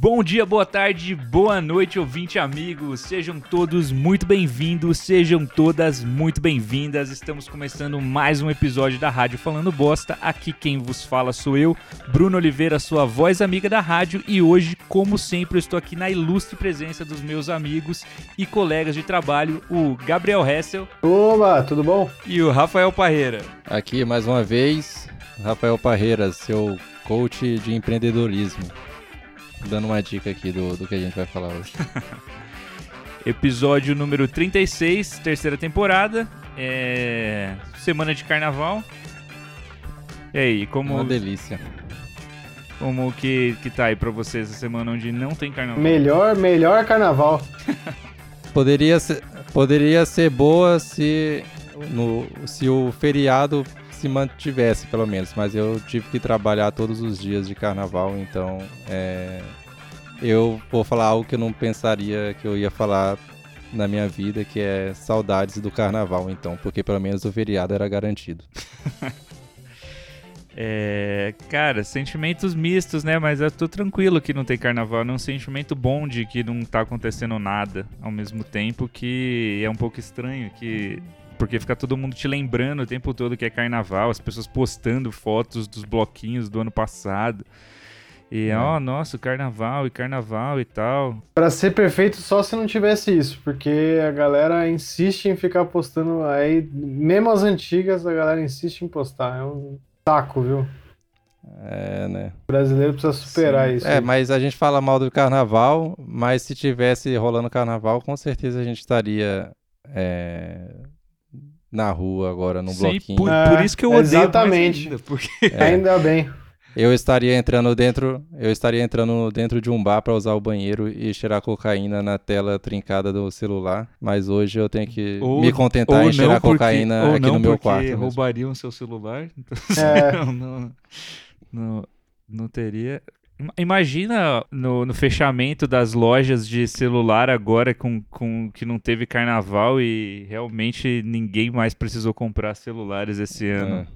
Bom dia, boa tarde, boa noite, ouvinte amigos. Sejam todos muito bem-vindos, sejam todas muito bem-vindas. Estamos começando mais um episódio da Rádio Falando Bosta. Aqui quem vos fala sou eu, Bruno Oliveira, sua voz amiga da rádio, e hoje, como sempre, eu estou aqui na ilustre presença dos meus amigos e colegas de trabalho, o Gabriel Hessel. Oba, tudo bom? E o Rafael Parreira. Aqui mais uma vez, Rafael Parreira, seu coach de empreendedorismo dando uma dica aqui do, do que a gente vai falar hoje. Episódio número 36, terceira temporada. É... Semana de carnaval. E aí, como. Uma delícia. Como que, que tá aí pra vocês essa semana onde não tem carnaval? Melhor, melhor carnaval. poderia, ser, poderia ser boa se, no, se o feriado se mantivesse, pelo menos. Mas eu tive que trabalhar todos os dias de carnaval, então é, eu vou falar algo que eu não pensaria que eu ia falar na minha vida, que é saudades do carnaval, então, porque pelo menos o feriado era garantido. É, cara, sentimentos mistos, né? Mas eu tô tranquilo que não tem carnaval. É um sentimento bom de que não tá acontecendo nada ao mesmo tempo, que é um pouco estranho, que porque fica todo mundo te lembrando o tempo todo que é carnaval, as pessoas postando fotos dos bloquinhos do ano passado. E, é. ó, nossa, carnaval e carnaval e tal. Pra ser perfeito, só se não tivesse isso, porque a galera insiste em ficar postando aí, mesmo as antigas, a galera insiste em postar. É um taco, viu? É, né? O brasileiro precisa superar Sim. isso. É, aí. mas a gente fala mal do carnaval, mas se tivesse rolando carnaval, com certeza a gente estaria é, na rua agora, no Sim, bloquinho. Por, por isso que eu odeio Exatamente. Ainda, porque... é. ainda bem. Eu estaria entrando dentro, eu estaria entrando dentro de um bar para usar o banheiro e cheirar cocaína na tela trincada do celular, mas hoje eu tenho que ou, me contentar em cheirar porque, cocaína aqui no meu quarto. Mesmo. roubariam seu celular, então é. não, não, não, não teria. Imagina no, no, fechamento das lojas de celular agora com, com que não teve carnaval e realmente ninguém mais precisou comprar celulares esse ano. É.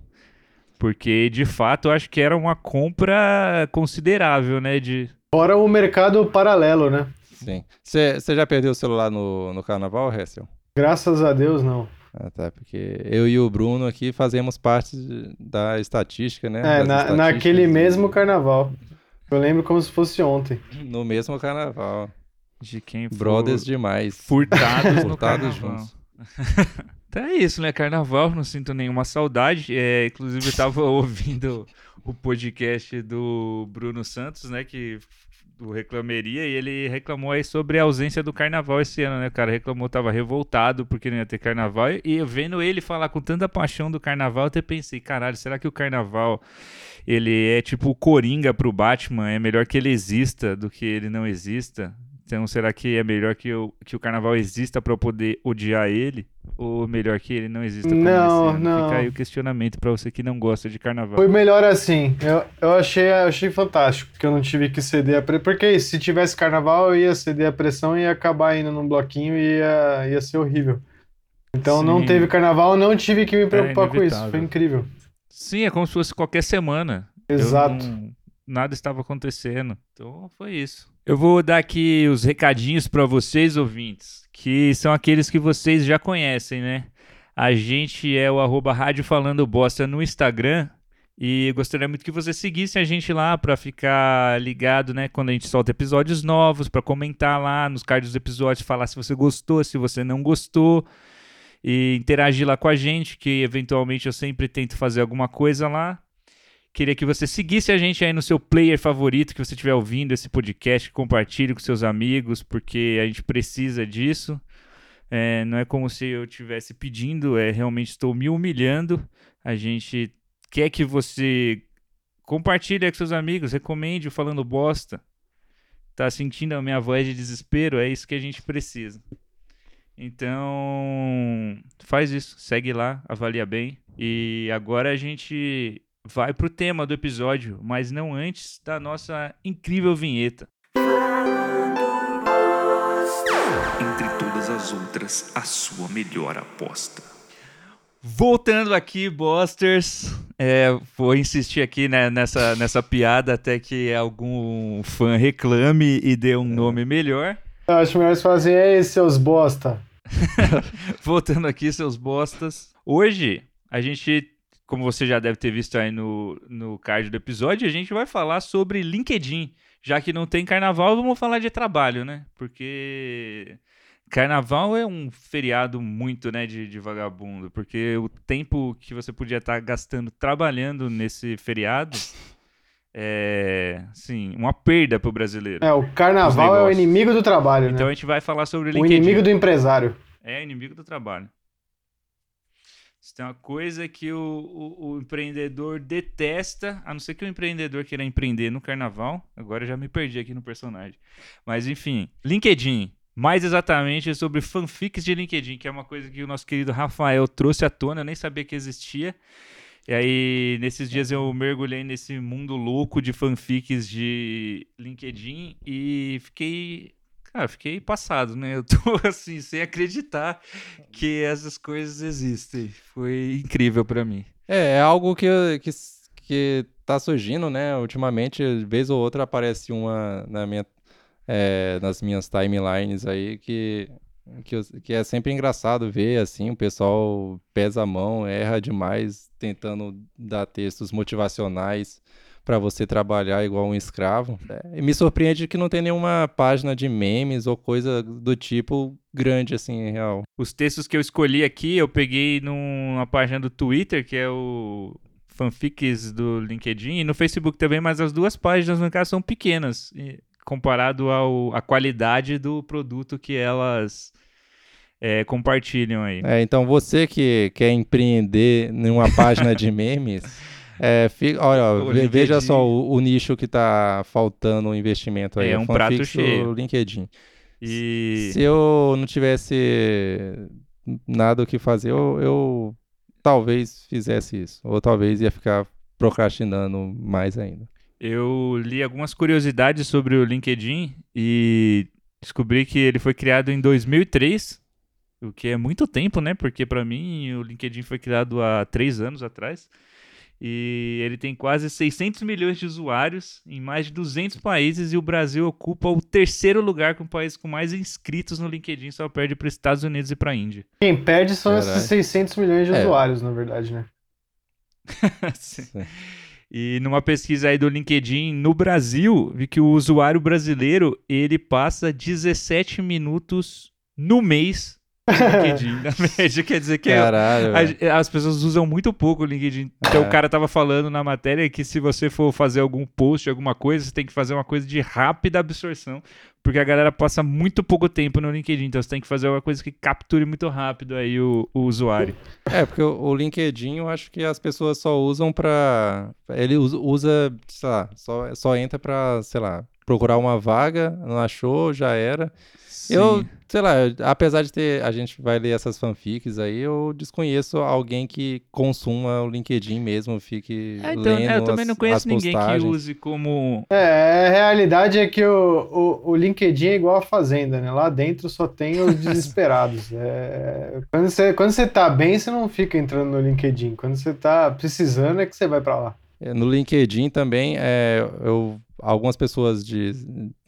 Porque de fato eu acho que era uma compra considerável, né? De... Fora o mercado paralelo, né? Sim. Você já perdeu o celular no, no carnaval, Hessel? Graças a Deus, não. Ah, tá, porque eu e o Bruno aqui fazemos parte da estatística, né? É, na, naquele mesmo carnaval. Eu lembro como se fosse ontem. No mesmo carnaval. De quem Brothers demais. Furtados, Furtados juntos. então é isso, né? Carnaval, não sinto nenhuma saudade. É, inclusive, eu tava ouvindo o podcast do Bruno Santos, né? Que do Reclameria, e ele reclamou aí sobre a ausência do carnaval esse ano, né? O cara reclamou, tava revoltado porque não ia ter carnaval. E eu vendo ele falar com tanta paixão do carnaval, eu até pensei, caralho, será que o carnaval ele é tipo o Coringa pro Batman, é melhor que ele exista do que ele não exista. Então, será que é melhor que o, que o carnaval exista para eu poder odiar ele? Ou melhor que ele não exista como não, não. Fica aí o questionamento para você que não gosta de carnaval. Foi melhor assim. Eu, eu achei, achei fantástico que eu não tive que ceder a pressão. Porque se tivesse carnaval, eu ia ceder a pressão e ia acabar indo num bloquinho e ia, ia ser horrível. Então Sim. não teve carnaval, não tive que me preocupar com isso. Foi incrível. Sim, é como se fosse qualquer semana. Exato. Não, nada estava acontecendo. Então foi isso. Eu vou dar aqui os recadinhos para vocês, ouvintes, que são aqueles que vocês já conhecem, né? A gente é o arroba Rádio Falando Bosta no Instagram. E gostaria muito que vocês seguissem a gente lá para ficar ligado, né? Quando a gente solta episódios novos, para comentar lá nos cards dos episódios, falar se você gostou, se você não gostou e interagir lá com a gente, que eventualmente eu sempre tento fazer alguma coisa lá. Queria que você seguisse a gente aí no seu player favorito, que você estiver ouvindo esse podcast, compartilhe com seus amigos, porque a gente precisa disso. É, não é como se eu estivesse pedindo, é realmente estou me humilhando. A gente quer que você compartilhe com seus amigos, recomende o Falando Bosta. Tá sentindo a minha voz de desespero? É isso que a gente precisa. Então, faz isso, segue lá, avalia bem. E agora a gente vai pro tema do episódio, mas não antes da nossa incrível vinheta. Entre todas as outras, a sua melhor aposta. Voltando aqui, Bosters, é, vou insistir aqui né, nessa, nessa piada até que algum fã reclame e dê um nome melhor. Eu acho melhor você falar assim, ei, seus bosta. Voltando aqui, seus bostas. Hoje, a gente, como você já deve ter visto aí no, no card do episódio, a gente vai falar sobre LinkedIn. Já que não tem carnaval, vamos falar de trabalho, né? Porque Carnaval é um feriado muito, né, de, de, vagabundo, porque o tempo que você podia estar gastando trabalhando nesse feriado é, sim, uma perda para o brasileiro. É, o carnaval é o inimigo do trabalho, então né? a gente vai falar sobre o LinkedIn. O inimigo do empresário. É, inimigo do trabalho. Isso tem uma coisa que o, o, o, empreendedor detesta, a não ser que o empreendedor queira empreender no carnaval. Agora eu já me perdi aqui no personagem. Mas enfim, LinkedIn mais exatamente sobre fanfics de LinkedIn, que é uma coisa que o nosso querido Rafael trouxe à tona, eu nem sabia que existia. E aí, nesses dias eu mergulhei nesse mundo louco de fanfics de LinkedIn e fiquei. Cara, fiquei passado, né? Eu tô assim, sem acreditar que essas coisas existem. Foi incrível para mim. É, é algo que, que, que tá surgindo, né? Ultimamente, vez ou outra aparece uma na minha é, nas minhas timelines aí que, que, que, é sempre engraçado ver assim, o pessoal pesa a mão, erra demais tentando dar textos motivacionais para você trabalhar igual um escravo. É, me surpreende que não tem nenhuma página de memes ou coisa do tipo grande assim, em real. Os textos que eu escolhi aqui, eu peguei numa página do Twitter, que é o fanfics do LinkedIn, e no Facebook também, mas as duas páginas, no caso, são pequenas. E comparado ao, à qualidade do produto que elas é, compartilham aí. É, então você que quer empreender numa página de memes, é, fica, olha, veja só o, o, nicho que está faltando o investimento aí. É um prato cheio. LinkedIn. E... Se eu não tivesse nada o que fazer, eu, eu talvez fizesse isso. Ou talvez ia ficar procrastinando mais ainda. Eu li algumas curiosidades sobre o LinkedIn e descobri que ele foi criado em 2003, o que é muito tempo, né? Porque para mim o LinkedIn foi criado há três anos atrás. E ele tem quase 600 milhões de usuários em mais de 200 países e o Brasil ocupa o terceiro lugar com o país com mais inscritos no LinkedIn, só perde para os Estados Unidos e para a Índia. Quem perde são Caralho. esses 600 milhões de é. usuários, na verdade, né? Sim. E numa pesquisa aí do LinkedIn no Brasil, vi que o usuário brasileiro, ele passa 17 minutos no mês LinkedIn, na média, quer dizer que é Caralho, a, as pessoas usam muito pouco o LinkedIn. Então é. o cara tava falando na matéria que se você for fazer algum post, alguma coisa, você tem que fazer uma coisa de rápida absorção, porque a galera passa muito pouco tempo no LinkedIn, então você tem que fazer uma coisa que capture muito rápido aí o, o usuário. É, porque o, o, LinkedIn eu acho que as pessoas só usam pra... ele usa, sei lá, só, só entra pra, sei lá, procurar uma vaga, não achou, já era. Sim. Eu, sei lá, apesar de ter. A gente vai ler essas fanfics aí, eu desconheço alguém que consuma o LinkedIn mesmo, fique. É, então, lendo é, eu também as, não conheço ninguém que use como. É, a realidade é que o, o, o, LinkedIn é igual a Fazenda, né? Lá dentro só tem os desesperados. é, quando, você, quando você tá bem, você não fica entrando no LinkedIn. Quando você tá precisando, é que você vai para lá. É, no LinkedIn também, é, eu algumas pessoas de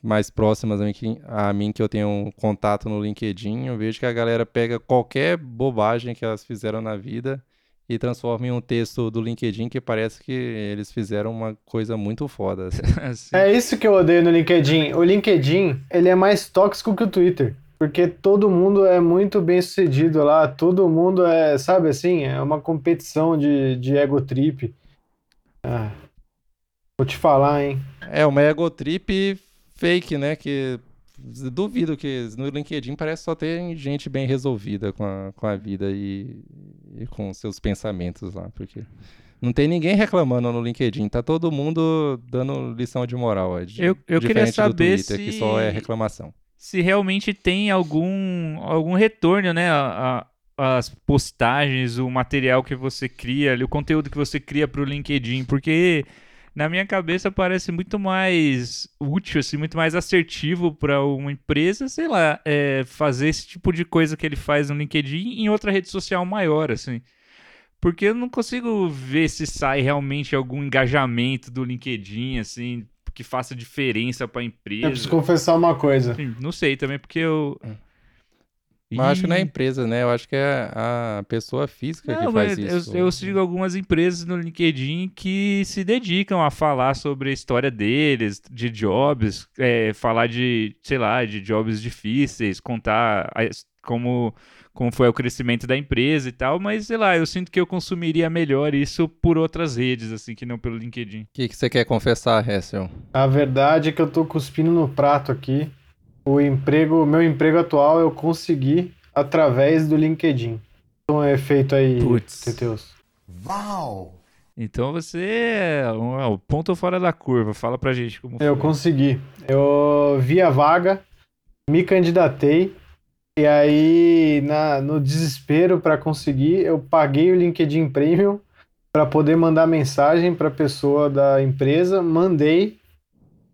mais próximas a mim, que, a mim que eu tenho um contato no LinkedIn, eu vejo que a galera pega qualquer bobagem que elas fizeram na vida e transforma em um texto do LinkedIn que parece que eles fizeram uma coisa muito foda. Assim. É isso que eu odeio no LinkedIn. O LinkedIn, ele é mais tóxico que o Twitter. Porque todo mundo é muito bem sucedido lá, todo mundo é, sabe assim, é uma competição de, de ego trip. Ah, vou te falar, hein? É uma egotrip fake, né? Que duvido que no LinkedIn parece só ter gente bem resolvida com a, com a vida e, e com seus pensamentos lá, porque não tem ninguém reclamando no LinkedIn, tá todo mundo dando lição de moral. É, eu eu queria saber Twitter, se... que só é reclamação. Se realmente tem algum, algum retorno, né? A, a, as postagens, o material que você cria, o conteúdo que você cria para o LinkedIn, porque na minha cabeça parece muito mais útil, assim, muito mais assertivo para uma empresa, sei lá, é, fazer esse tipo de coisa que ele faz no LinkedIn em outra rede social maior, assim. Porque eu não consigo ver se sai realmente algum engajamento do LinkedIn, assim, que faça diferença pra empresa. Eu preciso confessar uma coisa. Não sei também, porque eu. Mas eu acho que não é Ih, empresa, né? Eu acho que é a pessoa física que Não, faz mas eu- isso. Eu, sigo algumas empresas no LinkedIn que se dedicam a falar sobre a história deles, de jobs, é, falar de, sei lá, de jobs difíceis, contar a como, como foi o crescimento da empresa e tal, mas sei lá, eu sinto que eu consumiria melhor isso por outras redes, assim, que não pelo LinkedIn. O que, que você quer confessar, Hessel? A verdade é que eu tô cuspindo no prato aqui. O emprego, meu emprego atual eu consegui através do LinkedIn. Um efeito aí, Putz. Teteus. Wow! Então você é um, é um ponto fora da curva, fala pra gente como Eu foi. consegui. Eu vi a vaga, me candidatei e aí na, no desespero para conseguir, eu paguei o LinkedIn Premium para poder mandar mensagem para a pessoa da empresa, mandei,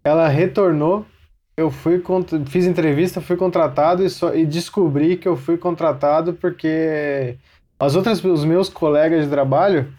ela retornou, eu fui fiz entrevista, fui contratado e, só, e descobri que eu fui contratado porque as outras os meus colegas de trabalho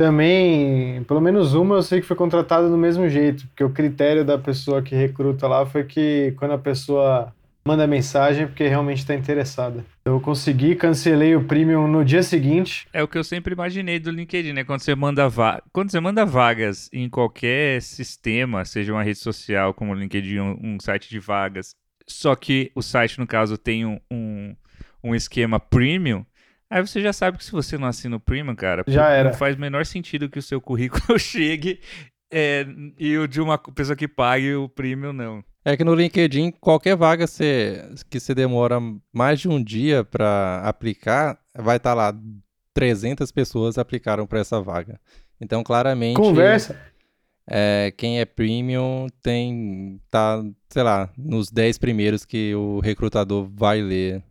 também, pelo menos uma eu sei que foi contratada do mesmo jeito, porque o critério da pessoa que recruta lá foi que quando a pessoa manda mensagem porque realmente está interessada. Eu consegui, cancelei o premium no dia seguinte. É o que eu sempre imaginei do LinkedIn, né? Quando você manda va... quando você manda vagas em qualquer sistema, seja uma rede social como o LinkedIn, um, site de vagas, só que o site no caso tem um, um, um esquema premium, aí você já sabe que se você não assina o premium, cara, Já era. não faz o menor sentido que o seu currículo chegue é, e o de uma pessoa que pague o premium não. É que no LinkedIn, qualquer vaga você, que você demora mais de um dia para aplicar, vai estar lá 300 pessoas aplicaram para essa vaga. Então, claramente, Conversa. é, quem é premium tem tá, sei lá, nos 10 primeiros que o recrutador vai ler.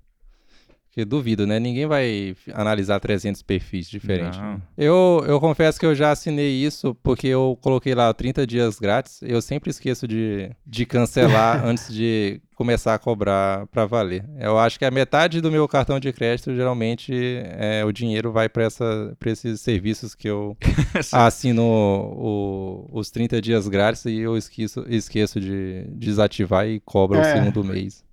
Que duvido, né? Ninguém vai analisar 300 perfis diferentes. Né? Eu, eu confesso que eu já assinei isso porque eu coloquei lá 30 dias grátis. Eu sempre esqueço de, de cancelar antes de começar a cobrar para valer. Eu acho que a metade do meu cartão de crédito, geralmente, é, o dinheiro vai para esses serviços que eu assino o- os 30 dias grátis e eu esqueço, esqueço de desativar e cobro o É. segundo mês.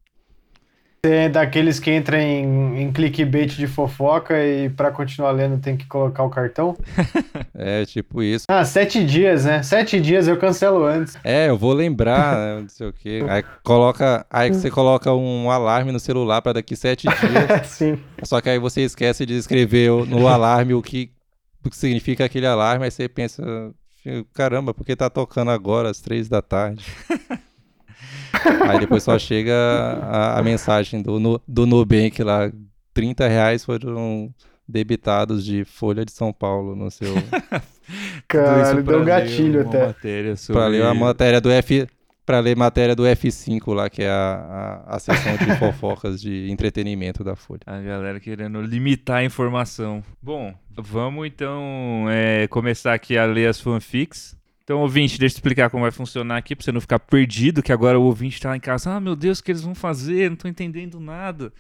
Você é daqueles que entram em, em clickbait de fofoca e para continuar lendo tem que colocar o cartão. É tipo isso. Ah, sete dias, né? Sete dias eu cancelo antes. É, eu vou lembrar, não sei o quê. Aí coloca, aí você coloca um alarme no celular para daqui sete dias. Sim. Só que aí você esquece de escrever no alarme o que, o que significa aquele alarme. Aí você pensa, caramba, por que tá tocando agora às três da tarde? Aí depois só chega a, a mensagem do, do Nubank lá, 30 reais foram debitados de Folha de São Paulo no seu Cara, deu um gatilho até. Matéria sobre... Pra ler a matéria do F. Pra ler matéria do F5 lá, que é a, a, a seção de fofocas de entretenimento da Folha. A galera querendo limitar a informação. Bom, vamos então é, começar aqui a ler as fanfics. Então, ouvinte, deixa eu explicar como vai funcionar aqui, pra você não ficar perdido, que agora o ouvinte tá lá em casa. Ah, meu Deus, o que eles vão fazer? Não tô entendendo nada.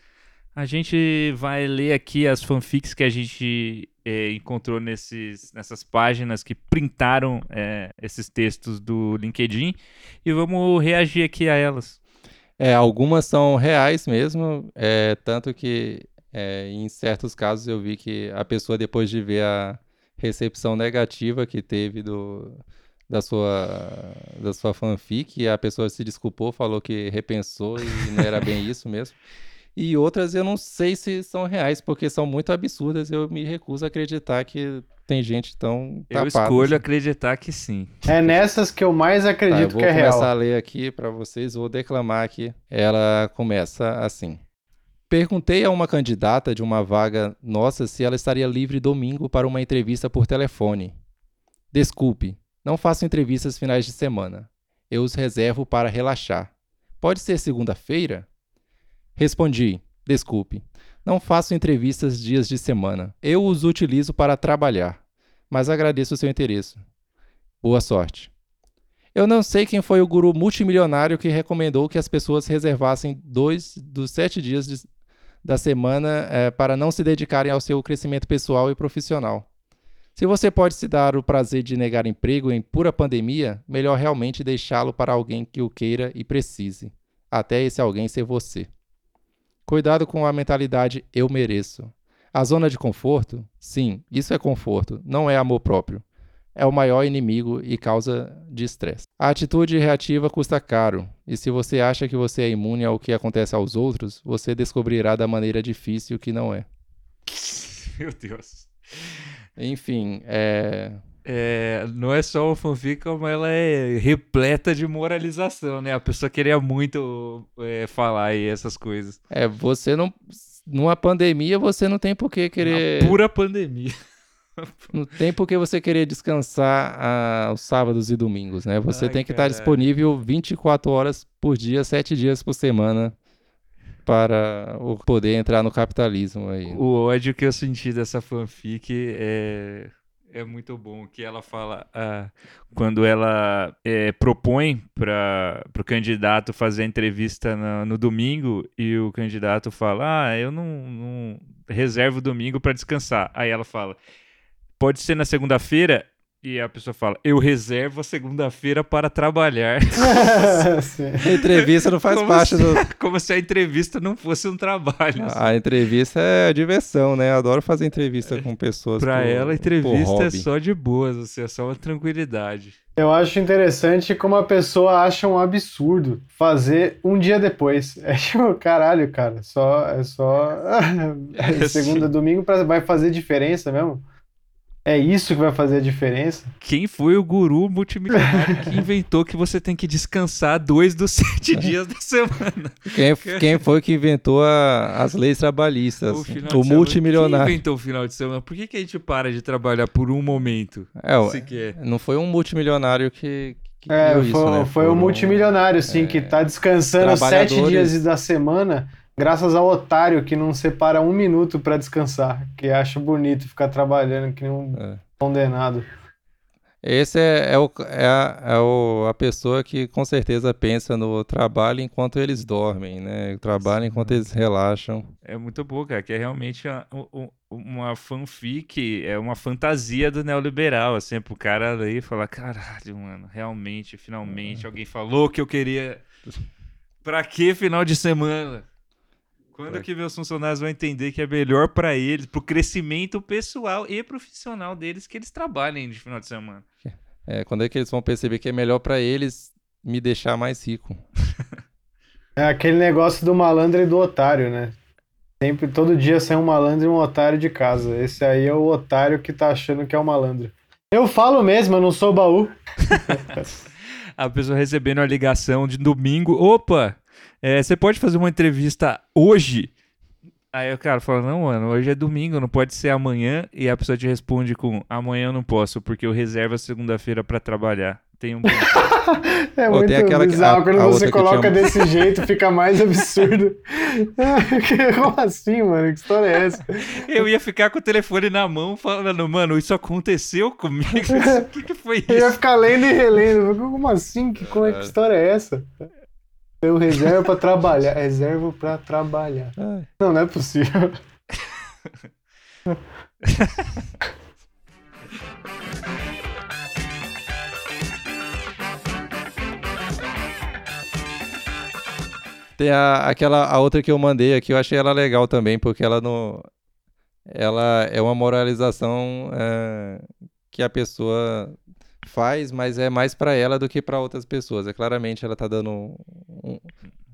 A gente vai ler aqui as fanfics que a gente é, encontrou nesses, nessas páginas que printaram é, esses textos do LinkedIn e vamos reagir aqui a elas. É, algumas são reais mesmo, é, tanto que é, em certos casos eu vi que a pessoa, depois de ver a recepção negativa que teve do, da, sua, da sua fanfic, a pessoa se desculpou, falou que repensou e não era bem isso mesmo. E outras eu não sei se são reais, porque são muito absurdas. Eu me recuso a acreditar que tem gente tão Eu tapada escolho assim. acreditar que sim. É nessas que eu mais Tá, eu acredito vou que é começar real. a ler aqui para vocês, vou declamar aqui. Ela começa assim. Perguntei a uma candidata de uma vaga nossa se ela estaria livre domingo para uma entrevista por telefone. Desculpe, não faço entrevistas finais de semana. Eu os reservo para relaxar. Pode ser segunda-feira? Respondi: Desculpe, não faço entrevistas dias de semana. Eu os utilizo para trabalhar. Mas agradeço o seu interesse. Boa sorte. Eu não sei quem foi o guru multimilionário que recomendou que as pessoas reservassem dois dos sete dias de- da semana eh, para não se dedicarem ao seu crescimento pessoal e profissional. Se você pode se dar o prazer de negar emprego em pura pandemia, melhor realmente deixá-lo para alguém que o queira e precise, até esse alguém ser você. Cuidado com a mentalidade eu mereço. A zona de conforto? Sim, isso é conforto, não é amor próprio. É o maior inimigo e causa de estresse. A atitude reativa custa caro, e se você acha que você é imune ao que acontece aos outros, você descobrirá da maneira difícil que não é. Meu Deus. Enfim, é. É, não é só o fanfic, como ela é repleta de moralização, né? A pessoa queria muito é, falar aí essas coisas. É, você não. Numa pandemia, você não tem por que querer. Uma pura pandemia. Não tem por que você querer descansar ah, aos sábados e domingos, né? Você Ai, tem que estar caralho. disponível 24 horas por dia, 7 dias por semana, para o- poder entrar no capitalismo aí. O ódio que eu senti dessa fanfic é, é muito bom. Que ela fala ah, quando ela é, propõe para o candidato fazer a entrevista no, domingo e o candidato fala: Ah, eu não, não reservo o domingo para descansar. Aí ela fala: Pode ser na segunda-feira. E a pessoa fala: Eu reservo a segunda-feira para trabalhar. A entrevista não faz Como parte se- do. Como se a entrevista não fosse um trabalho. assim. A entrevista é diversão, né? Adoro fazer entrevista com pessoas. Pra por- ela, a entrevista é só de boas, assim, é só uma tranquilidade. Eu acho interessante como a pessoa acha um absurdo fazer um dia depois. É tipo, caralho, cara, só, é só É, segunda, sim. domingo pra, vai fazer diferença mesmo? É isso que vai fazer a diferença? Quem foi o guru multimilionário que inventou que você tem que descansar dois dos sete dias da semana? Quem, quem foi que inventou a- as leis trabalhistas? final de O semana. Quem multimilionário. inventou o final de semana? Por que, que a gente para de trabalhar por um momento? É, o- sequer? não foi um multimilionário que, que É, foi, isso, né? foi o Foram- multimilionário, sim, que tá descansando sete dias da semana, graças ao otário que não separa um minuto pra descansar, que acha bonito ficar trabalhando que nem um É. condenado. Esse é, é, o, é, a, é o- a pessoa que com certeza pensa no trabalho enquanto eles dormem, né? Trabalho enquanto eles relaxam. É muito bom, cara, que é realmente uma, um- uma fanfic, é uma fantasia do neoliberal, assim, pro cara ler e falar, caralho, mano, realmente, finalmente, alguém falou que eu queria... Pra que final de semana? Quando que meus funcionários vão entender que é melhor pra eles, pro crescimento pessoal e profissional deles, que eles trabalhem de final de semana? É, quando é que eles vão perceber que é melhor pra eles me deixar mais rico? É aquele negócio do malandro e do otário, né? Sempre, todo dia sai um malandro e um otário de casa. Esse aí é o otário que tá achando que é o malandro. Eu falo mesmo, eu não sou baú. A pessoa recebendo a ligação de domingo, opa, é, você pode fazer uma entrevista hoje? Aí o cara fala, não, mano, hoje é domingo, não pode ser amanhã. E a pessoa te responde com, amanhã eu não posso, porque eu reservo a segunda-feira pra trabalhar. Tem um... É muito tem aquela que- bizarro. a- Quando a você que coloca desse jeito, fica mais absurdo. Como assim, mano? Que história é essa? eu ia ficar com o telefone na mão falando, mano, isso aconteceu comigo? O que, que foi Eu ia isso? ficar lendo e relendo. Como assim? Que, como é, que história é essa? Eu reservo pra trabalhar. Reservo pra trabalhar. Ai, Não, não é possível. Tem a, aquela a outra que eu mandei aqui, eu achei ela legal também, porque ela não. Ela é uma moralização é, que a pessoa faz, mas é mais pra ela do que pra outras pessoas. É claramente ela tá dando um,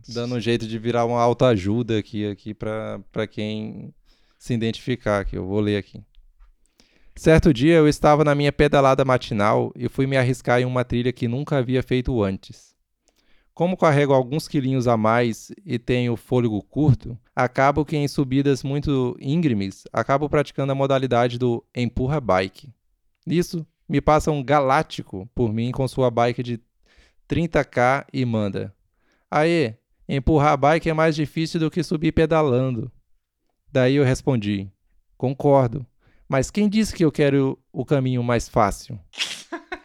dando um jeito de virar uma autoajuda aqui aqui para para quem se identificar, que eu vou ler aqui. Certo dia eu estava na minha pedalada matinal e fui me arriscar em uma trilha que nunca havia feito antes. Como carrego alguns quilinhos a mais e tenho fôlego curto, acabo que em subidas muito íngremes, acabo praticando a modalidade do empurra bike. Nisso, me passa um galáctico por mim com sua bike de 30k e manda: Aê, empurrar bike é mais difícil do que subir pedalando. Daí eu respondi: Concordo, mas quem disse que eu quero o caminho mais fácil?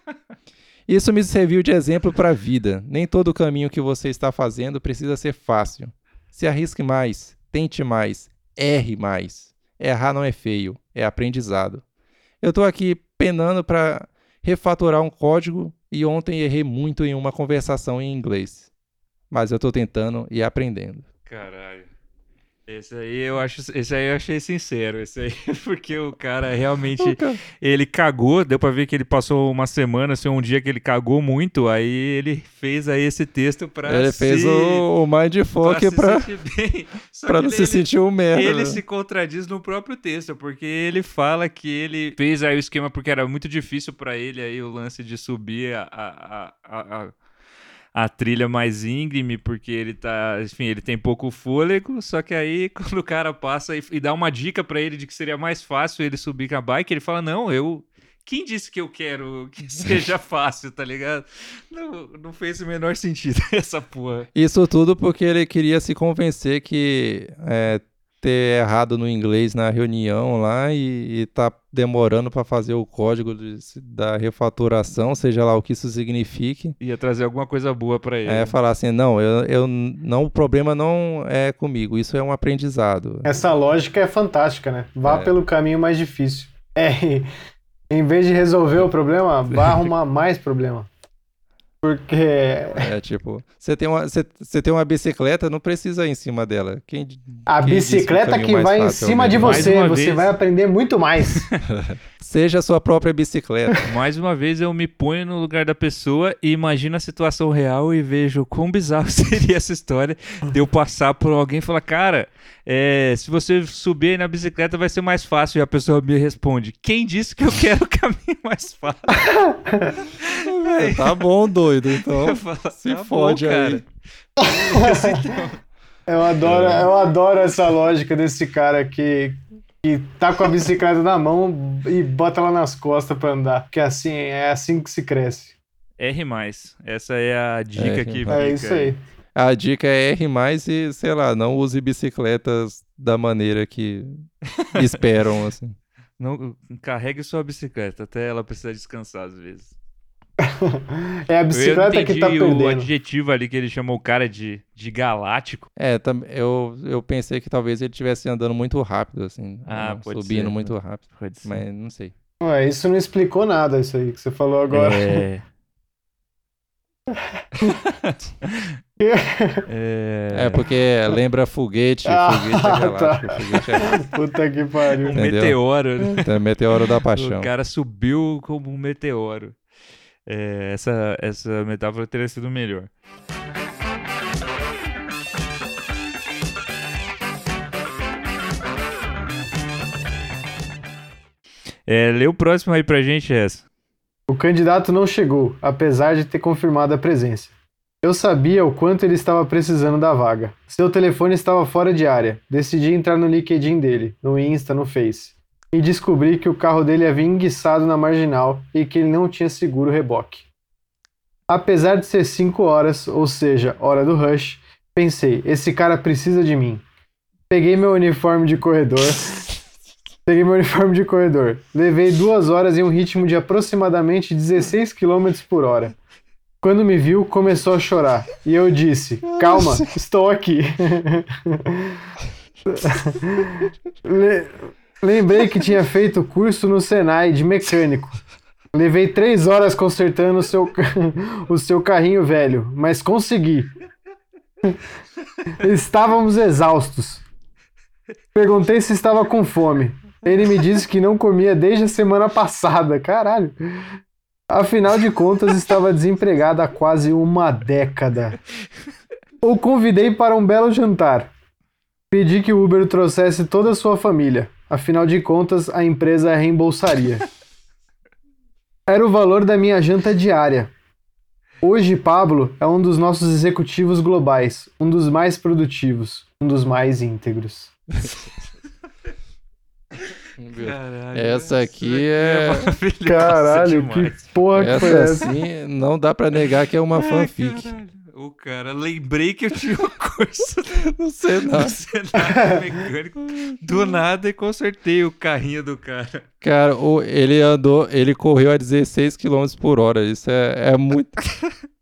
Isso me serviu de exemplo para a vida. Nem todo caminho que você está fazendo precisa ser fácil. Se arrisque mais, tente mais, erre mais. Errar não é feio, é aprendizado. Eu estou aqui penando para refatorar um código e ontem errei muito em uma conversação em inglês. Mas eu tô tentando e aprendendo. Caralho. Esse aí eu acho, esse aí eu achei sincero, esse aí, porque o cara realmente ele cagou, deu pra ver que ele passou uma semana, assim, um dia que ele cagou muito, aí ele fez aí esse texto pra Ele se, fez o, o Mindfuck pra que não se sentir um merda. Ele né? se contradiz no próprio texto, porque ele fala que ele fez aí o esquema porque era muito difícil pra ele aí o lance de subir a, a, a, a, a trilha mais íngreme, porque ele tá, enfim, ele tem pouco fôlego, só que aí quando o cara passa e, e dá uma dica pra ele de que seria mais fácil ele subir com a bike, ele fala, não, eu... Quem disse que eu quero que seja fácil, tá ligado? Não, não fez o menor sentido essa porra. Isso tudo porque ele queria se convencer que é, ter errado no inglês na reunião lá e, e tá demorando para fazer o código de- da refatoração, seja lá o que isso signifique. Ia trazer alguma coisa boa pra ele. É falar assim, não, eu, eu não, o problema não é comigo, isso é um aprendizado. Essa lógica é fantástica, né? Vá É. pelo caminho mais difícil. É, em vez de resolver o problema, vá arrumar mais problema. Porque É tipo, você tem uma, você, você tem uma bicicleta, não precisa ir em cima dela. Quem, a quem que bicicleta que mais vai em é cima de você, você vez. vai aprender muito mais. Seja a sua própria bicicleta. Mais uma vez eu me ponho no lugar da pessoa e imagino a situação real e vejo quão bizarro seria essa história de eu passar por alguém e falar, cara, é, se você subir aí na bicicleta vai ser mais fácil. E a pessoa me responde, quem disse que eu quero o caminho mais fácil? É, tá bom, doido. Então, Eu falo, se "Tá bom, fode aí. Beleza, então." Eu adoro, eu adoro essa lógica desse cara que, que tá com a bicicleta na mão e bota ela nas costas pra andar. Porque assim, é assim que se cresce. R+. Essa é a dica R+. que É fica isso aí. A dica é R mais e, sei lá, não use bicicletas da maneira que esperam, assim. Não, carregue sua bicicleta até ela precisar descansar às vezes. É a Eu bicicleta que entendi tá o perdendo. adjetivo ali que ele chamou o cara de, de galáctico. É, eu, eu pensei que talvez ele estivesse andando muito rápido, assim. Ah, ou pode Subindo ser, muito rápido. Pode ser. Mas não sei. Ué, isso não explicou nada, isso aí que você falou agora. É... é... É, porque lembra foguete, Ah, foguete é tá. galáctico, foguete é. Puta que pariu. um Entendeu? meteoro, né? Então, meteoro da paixão. O cara subiu como um meteoro. É, essa, essa metáfora teria sido melhor. É, lê o próximo aí pra gente, essa. O candidato não chegou, apesar de ter confirmado a presença. Eu sabia o quanto ele estava precisando da vaga. Seu telefone estava fora de área. Decidi entrar no LinkedIn dele, no Insta, no Face. E descobri que o carro dele havia enguiçado na marginal e que ele não tinha seguro reboque. Apesar de ser 5 horas, ou seja, hora do rush, pensei, esse cara precisa de mim. Peguei meu uniforme de corredor, Peguei meu uniforme de corredor. Levei duas horas em um ritmo de aproximadamente 16 km por hora. Quando me viu, começou a chorar. E eu disse: Calma, estou aqui. Le- Lembrei que tinha feito curso no Senai de mecânico. Levei três horas consertando o seu, o seu carrinho velho, mas consegui. Estávamos exaustos. Perguntei se estava com fome. Ele me disse que não comia desde a semana passada. Caralho. Afinal de contas, estava desempregado há quase uma década. O convidei para um belo jantar. Pedi que o Uber trouxesse toda a sua família. Afinal de contas, a empresa reembolsaria. Era o valor da minha janta diária. Hoje, Pablo é um dos nossos executivos globais, um dos mais produtivos, um dos mais íntegros. Caralho, Essa aqui é- maravilhosa Caralho, demais. que porra que foi Essa essa? assim, não dá pra negar que é uma Ai, fanfic. caralho. O cara, lembrei que eu tinha um curso Não sei não. no cenário mecânico do nada e consertei o carrinho do cara. Cara, o- ele andou, ele correu a 16 km por hora. Isso é, é muito.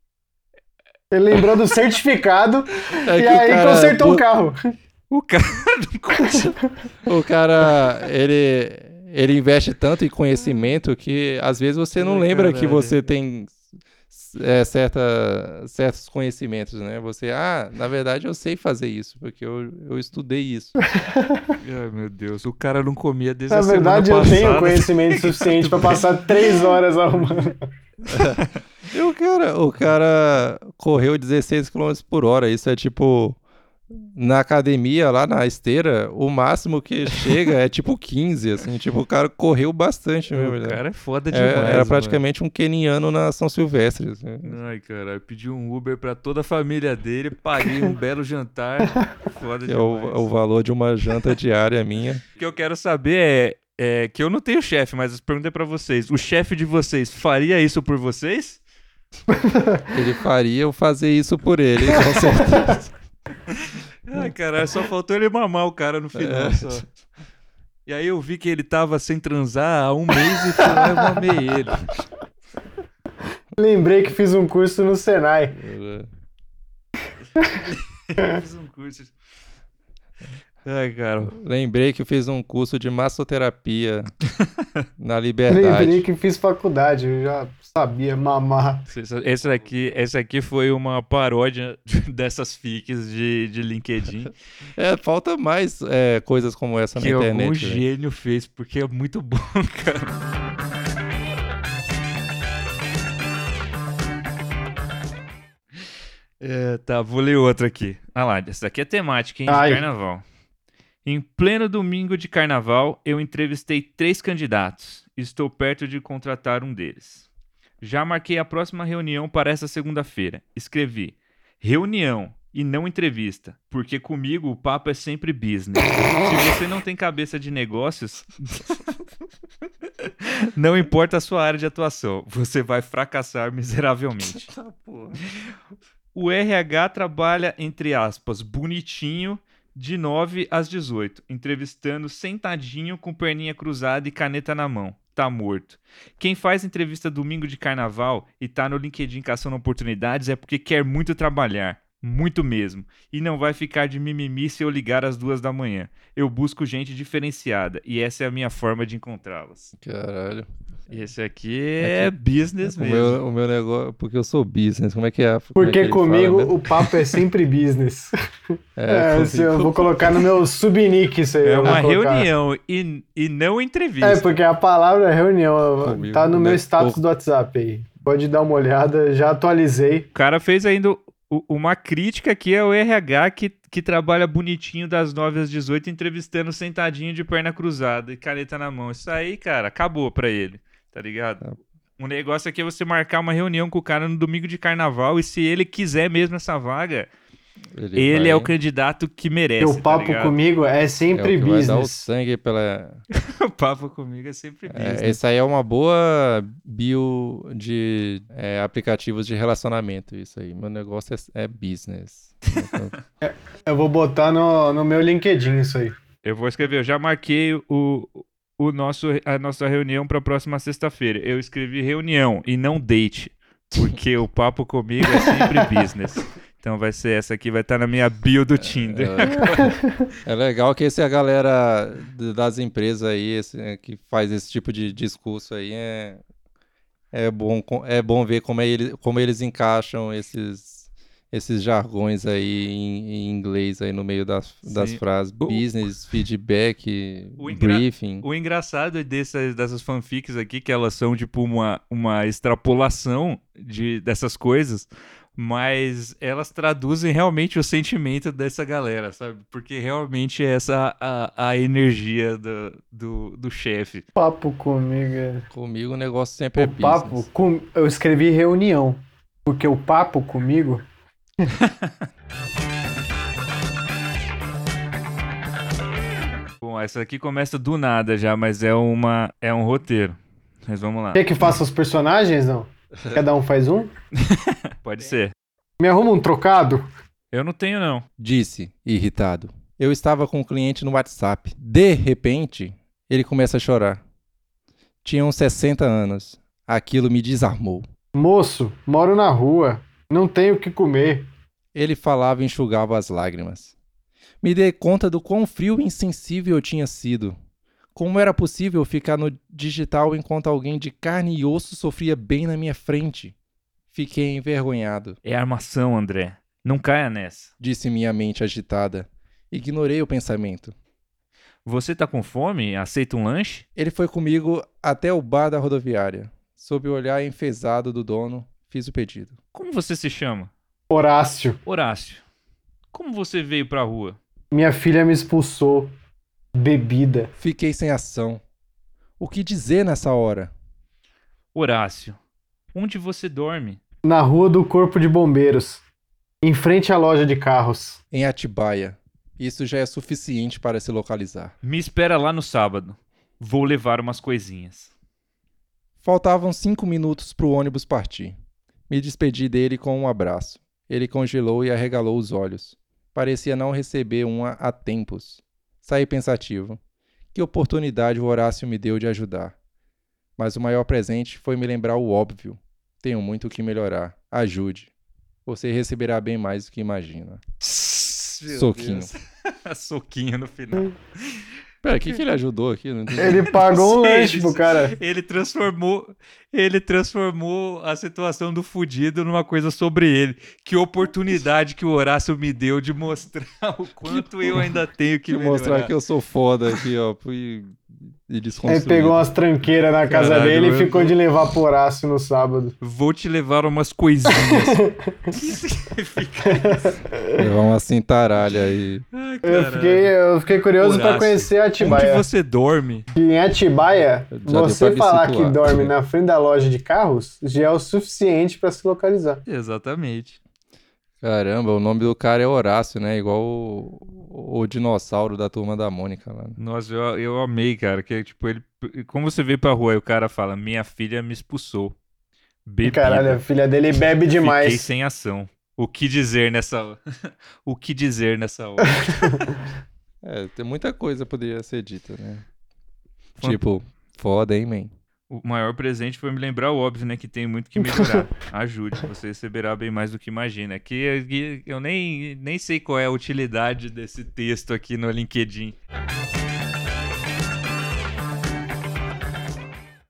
Ele lembrou do certificado É e que aí cara consertou o carro. O cara. O cara, ele, ele investe tanto em conhecimento que às vezes você não Ai, lembra que caralho. você tem é, certa, certos conhecimentos, né? Você, ah, na verdade eu sei fazer isso, porque eu, eu estudei isso. Ai, meu Deus, o cara não comia desde Na a verdade, eu semana tenho passada. conhecimento suficiente pra passar três horas arrumando. E o cara, o cara correu 16 km por hora. Isso é tipo. Na academia, lá na esteira, o máximo que chega é tipo 15, assim. Tipo, o cara correu bastante mesmo. O né? cara é foda É, demais. era mano. praticamente um keniano na São Silvestre. assim. Ai, cara, eu pedi um Uber pra toda a família dele, paguei um belo jantar. Foda Que é demais. o, o valor de uma janta diária minha. O que eu quero saber é, é que eu não tenho chefe, mas eu perguntei pra vocês. O chefe de vocês faria isso por vocês? Ele faria eu fazer isso por ele, com certeza. Ai, caralho, só faltou ele mamar o cara no final É. só. E aí eu vi que ele tava sem transar há um mês e fui lá e mamei ele. Lembrei que fiz um curso no Senai. Fiz um curso. Ai, cara. Lembrei que eu fiz um curso de massoterapia na Lembrei Liberdade. que fiz faculdade, eu já sabia mamar. Esse aqui, esse aqui foi uma paródia dessas fics de, de LinkedIn É, falta mais é, coisas como essa que na algum internet. né? gênio fez, porque é muito bom, cara. É, tá, vou ler outra aqui. Ah lá, essa daqui é temática, hein? De Ai. carnaval. Em pleno domingo de carnaval, eu entrevistei três candidatos. Estou perto de contratar um deles. Já marquei a próxima reunião para essa segunda-feira. Escrevi: reunião e não entrevista, porque comigo o papo é sempre business. Se você não tem cabeça de negócios, não importa a sua área de atuação, você vai fracassar miseravelmente. O RH trabalha, entre aspas, bonitinho, de 9 às 18, entrevistando sentadinho com perninha cruzada e caneta na mão. Tá morto. Quem faz entrevista domingo de carnaval e tá no LinkedIn caçando oportunidades é porque quer muito trabalhar. Muito mesmo. E não vai ficar de mimimi se eu ligar às duas da manhã. Eu busco gente diferenciada e essa é a minha forma de encontrá-las. Caralho. Esse aqui é, business O mesmo. meu, o meu negócio. Porque eu sou business. Como é que é? Como é que Porque ele comigo fala, né? o papo é sempre business. É, se eu vou colocar no meu subnick isso aí. É uma reunião e, e não entrevista. É, porque a palavra é reunião. Comigo, tá no né? meu status do WhatsApp aí. Pode dar uma olhada, já atualizei. O cara fez ainda o- uma crítica aqui ao RH que, que trabalha bonitinho das 9 às 18, entrevistando sentadinho de perna cruzada e caneta na mão. Isso aí, cara, acabou pra ele, tá ligado? O negócio aqui é você marcar uma reunião com o cara no domingo de carnaval e se ele quiser mesmo essa vaga, Ele, ele vai- é o candidato que merece. o papo tá comigo é é o sempre que vai dar o business. sangue pela. o papo comigo é sempre business. É, essa aí é uma boa bio de é, aplicativos de relacionamento. Isso aí. Meu negócio é, é business. Então, Eu vou botar no, no meu LinkedIn isso aí. Eu vou escrever, eu já marquei o, o nosso, a nossa reunião para a próxima sexta-feira. Eu escrevi reunião e não date, porque o papo comigo é sempre business. Então vai ser essa aqui, vai estar na minha bio do Tinder. É legal que esse a galera das empresas aí esse, é, que faz esse tipo de discurso aí é, é bom é bom ver como, é ele, como eles encaixam esses esses jargões aí em, em inglês aí no meio das, das frases. Business feedback O briefing. O engraçado dessas, dessas fanfics aqui, que elas são tipo uma, uma extrapolação de, dessas coisas, mas elas traduzem realmente o sentimento dessa galera, sabe? Porque realmente é essa a, a energia do, do, do chefe. Papo comigo é. comigo o negócio sempre é O papo. business Com... Eu escrevi reunião. Porque o papo comigo. Bom, essa aqui começa do nada já, mas é uma é um roteiro. Mas vamos lá. Quer que faça os personagens, não? Cada um faz um? Pode ser. Me arruma um trocado? Eu não tenho não. disse irritado eu estava com um cliente no WhatsApp de repente ele começa a chorar tinha uns 60 anos aquilo me desarmou Moço, moro na rua. Não tenho o que comer. Ele falava e enxugava as lágrimas. Me dei conta do quão frio e insensível eu tinha sido. Como era possível ficar no digital enquanto alguém de carne e osso sofria bem na minha frente? Fiquei envergonhado. É armação, André. Não caia nessa. Disse minha mente agitada. Ignorei o pensamento. Você tá com fome? Aceita um lanche? Ele foi comigo até o bar da rodoviária. Sob o olhar enfesado do dono, fiz o pedido. Como você se chama? Horácio. Horácio. Como você veio pra rua? Minha filha me expulsou. Bebida. Fiquei sem ação. O que dizer nessa hora? Horácio. Onde você dorme? Na rua do Corpo de Bombeiros. Em frente à loja de carros. Em Atibaia. Isso já é suficiente para se localizar. Me espera lá no sábado. Vou levar umas coisinhas. Faltavam cinco minutos para o ônibus partir. Me despedi dele com um abraço. Ele congelou e arregalou os olhos. Parecia não receber uma há tempos. Saí pensativo. Que oportunidade o Horácio me deu de ajudar. Mas o maior presente foi me lembrar o óbvio. Tenho muito o que melhorar. Ajude. Você receberá bem mais do que imagina. Meu Soquinho. Soquinho no final. Pera, o que, que ele ajudou aqui? Ele pagou um lanche pro cara. Ele transformou, ele transformou a situação do fudido numa coisa sobre ele. Que oportunidade que o Horácio me deu de mostrar o quanto eu ainda tenho que Que mostrar melhorar. que eu sou foda aqui, ó. E, e Ele pegou umas tranqueiras na casa Caralho, dele e ficou vou- de levar Horácio no sábado. Vou te levar umas coisinhas. O que significa isso? Levar uma cintaralha aí. Ai, Eu fiquei, eu fiquei curioso pra Horácio, conhecer Onde Atibaia. você dorme? Que em Atibaia, Já você falar situar. que dorme na frente da loja de carros já é o suficiente pra se localizar. Exatamente. Caramba, o nome do cara é Horácio, né? Igual o, o dinossauro da turma da Mônica lá. Nossa, eu, eu amei, cara. Que tipo, ele. Como você veio pra rua e o cara fala: Minha filha me expulsou. Bebida. Caralho, a filha dele bebe Fiquei demais. sem ação. O que dizer nessa O que dizer nessa hora? É, tem muita coisa que poderia ser dita, né? Tipo, foda, hein, man? O maior presente foi me lembrar o óbvio, né? Que tem muito que melhorar. Ajude, você receberá bem mais do que imagina. Que, que eu nem, nem sei qual é a utilidade desse texto aqui no LinkedIn.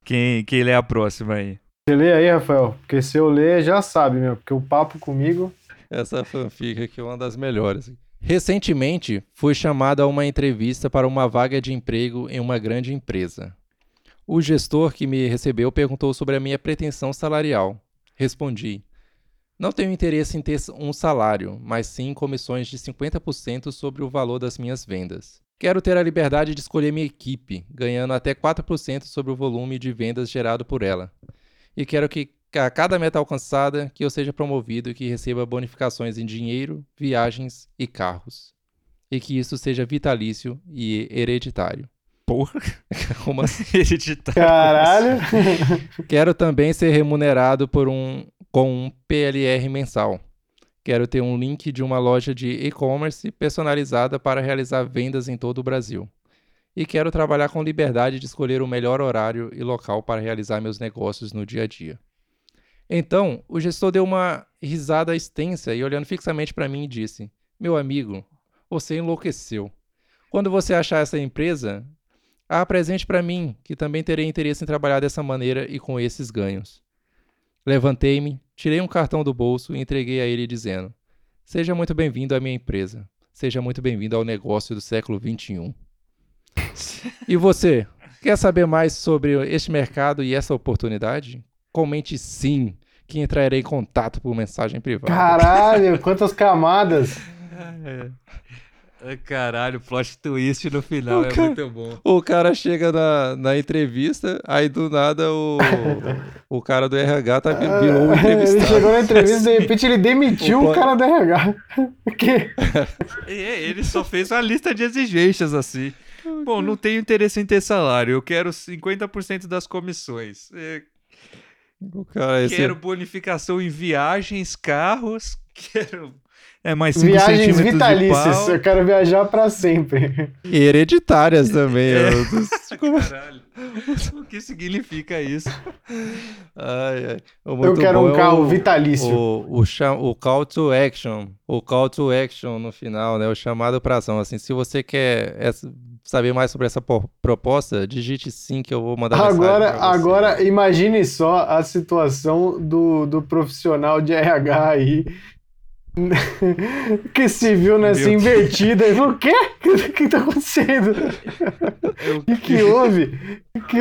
Quem, quem lê a próxima aí? Você lê aí, Rafael? Porque se eu ler, já sabe, meu. Porque o papo comigo. Essa fanfic aqui é uma das melhores. Recentemente, fui chamado a uma entrevista para uma vaga de emprego em uma grande empresa. O gestor que me recebeu perguntou sobre a minha pretensão salarial. Respondi: Não tenho interesse em ter um salário, mas sim comissões de 50% sobre o valor das minhas vendas. Quero ter a liberdade de escolher minha equipe, ganhando até 4% sobre o volume de vendas gerado por ela. E quero que a cada meta alcançada que eu seja promovido e que receba bonificações em dinheiro, viagens e carros. E que isso seja vitalício e hereditário. Porra, Como assim? hereditário. Caralho! Quero também ser remunerado por um com um PLR mensal. Quero ter um link de uma loja de e-commerce personalizada para realizar vendas em todo o Brasil. E quero trabalhar com liberdade de escolher o melhor horário e local para realizar meus negócios no dia a dia. Então, o gestor deu uma risada extensa e olhando fixamente para mim disse: Meu amigo, você enlouqueceu. Quando você achar essa empresa, a apresente para mim, que também terei interesse em trabalhar dessa maneira e com esses ganhos. Levantei-me, tirei um cartão do bolso e entreguei a ele dizendo: Seja muito bem-vindo à minha empresa. Seja muito bem-vindo ao negócio do século XXI. e você, quer saber mais sobre este mercado e essa oportunidade? Comente sim, que entrarei em contato por mensagem privada. Caralho, quantas camadas! É. Ah, Caralho, plot twist no final O é cara- muito bom. O cara chega na, na entrevista, aí do nada o, o cara do RH tá, virou um entrevistado. Ele chegou na entrevista e de repente ele demitiu O o cara do RH. O quê? É, ele só fez uma lista de exigências assim. Bom, não tenho interesse em ter salário, eu quero 50% das comissões. É, O cara, esse, Quero bonificação em viagens, carros, quero É mais 5 Viagens vitalícias. pau. Eu quero viajar pra sempre. E hereditárias também. É. eu- Caralho. O que significa isso? Ai, ai. O Eu quero um é carro o- vitalício. O, o, o call to action. O call to action no final, né? O chamado pra ação. Assim, se você quer essa- saber mais sobre essa po- proposta, digite sim que eu vou mandar mensagem Agora, pra você. agora imagine só a situação do, do profissional de RH aí. que se viu nessa Meu Deus. invertida e falou: o quê? O que tá acontecendo? Eu- O que, que houve? Que...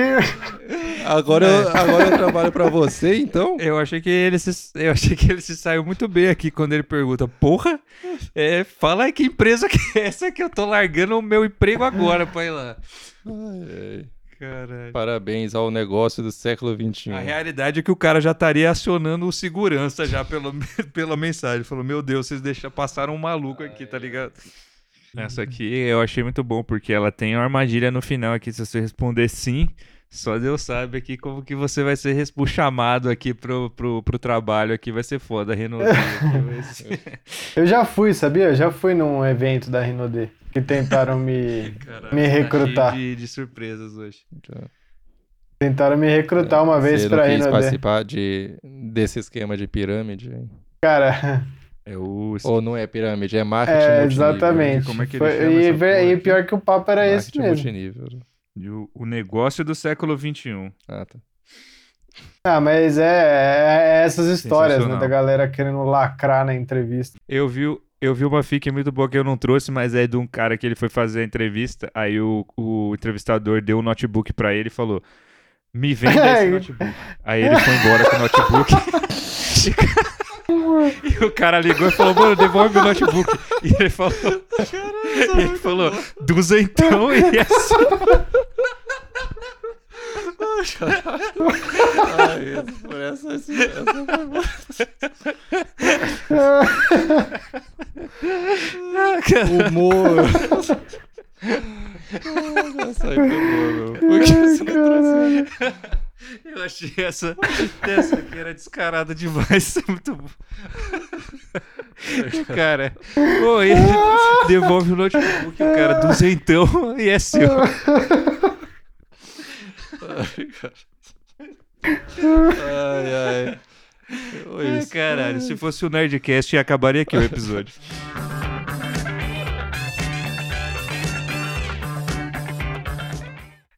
Agora, É. eu, agora eu trabalho pra você, então? Eu achei que ele se, eu achei que ele se saiu muito bem aqui quando ele pergunta, porra, é, fala aí que empresa que é essa que eu tô largando o meu emprego agora pra ir lá. Ai, ai. Caralho. Parabéns ao negócio do século XXI. A realidade é que o cara já estaria acionando o segurança já pelo, pela mensagem. Falou, meu Deus, vocês deixam, passaram um maluco aqui, tá ligado? Essa aqui eu achei muito bom, porque ela tem uma armadilha no final aqui. Se você responder sim, só Deus sabe aqui como que você vai ser o chamado aqui pro, pro, pro trabalho aqui. Vai ser foda, Renault. Eu já fui, sabia? Eu já fui num evento da Rinode que tentaram me, Caralho, me tá recrutar. de, de surpresas hoje. Tentaram me recrutar uma vez Você pra não quis Rinode. participar de, desse esquema de pirâmide? hein? Cara, É o. Ou não é pirâmide, é marketing é, multinível. exatamente. Como é que ele Foi- chama e, e pior que o papo era esse Marketing mesmo. multinível. E o, o negócio do século XXI. Ah, tá. Ah, mas é, é- é essas histórias, né? Da galera querendo lacrar na entrevista. Eu vi, eu vi uma fic muito boa que eu não trouxe, mas é de um cara que ele foi fazer a entrevista. Aí o, o entrevistador deu um notebook pra ele e falou: Me venda esse notebook. Aí ele foi embora com o notebook. E o cara ligou e falou, mano, devolve meu notebook. E ele falou, e ele falou, duzentão e assim. Ai, essa, por essa, essa, essa foi boa. Humor. Ah, essa aí foi boa, meu. Por que você não trouxe? Eu achei essa, essa aqui era descarada demais. Muito bom. O cara, pô, ele devolve o notebook, o cara, duzentão e é seu. Ai, ai. Isso. caralho, se fosse o Nerdcast, acabaria aqui o episódio.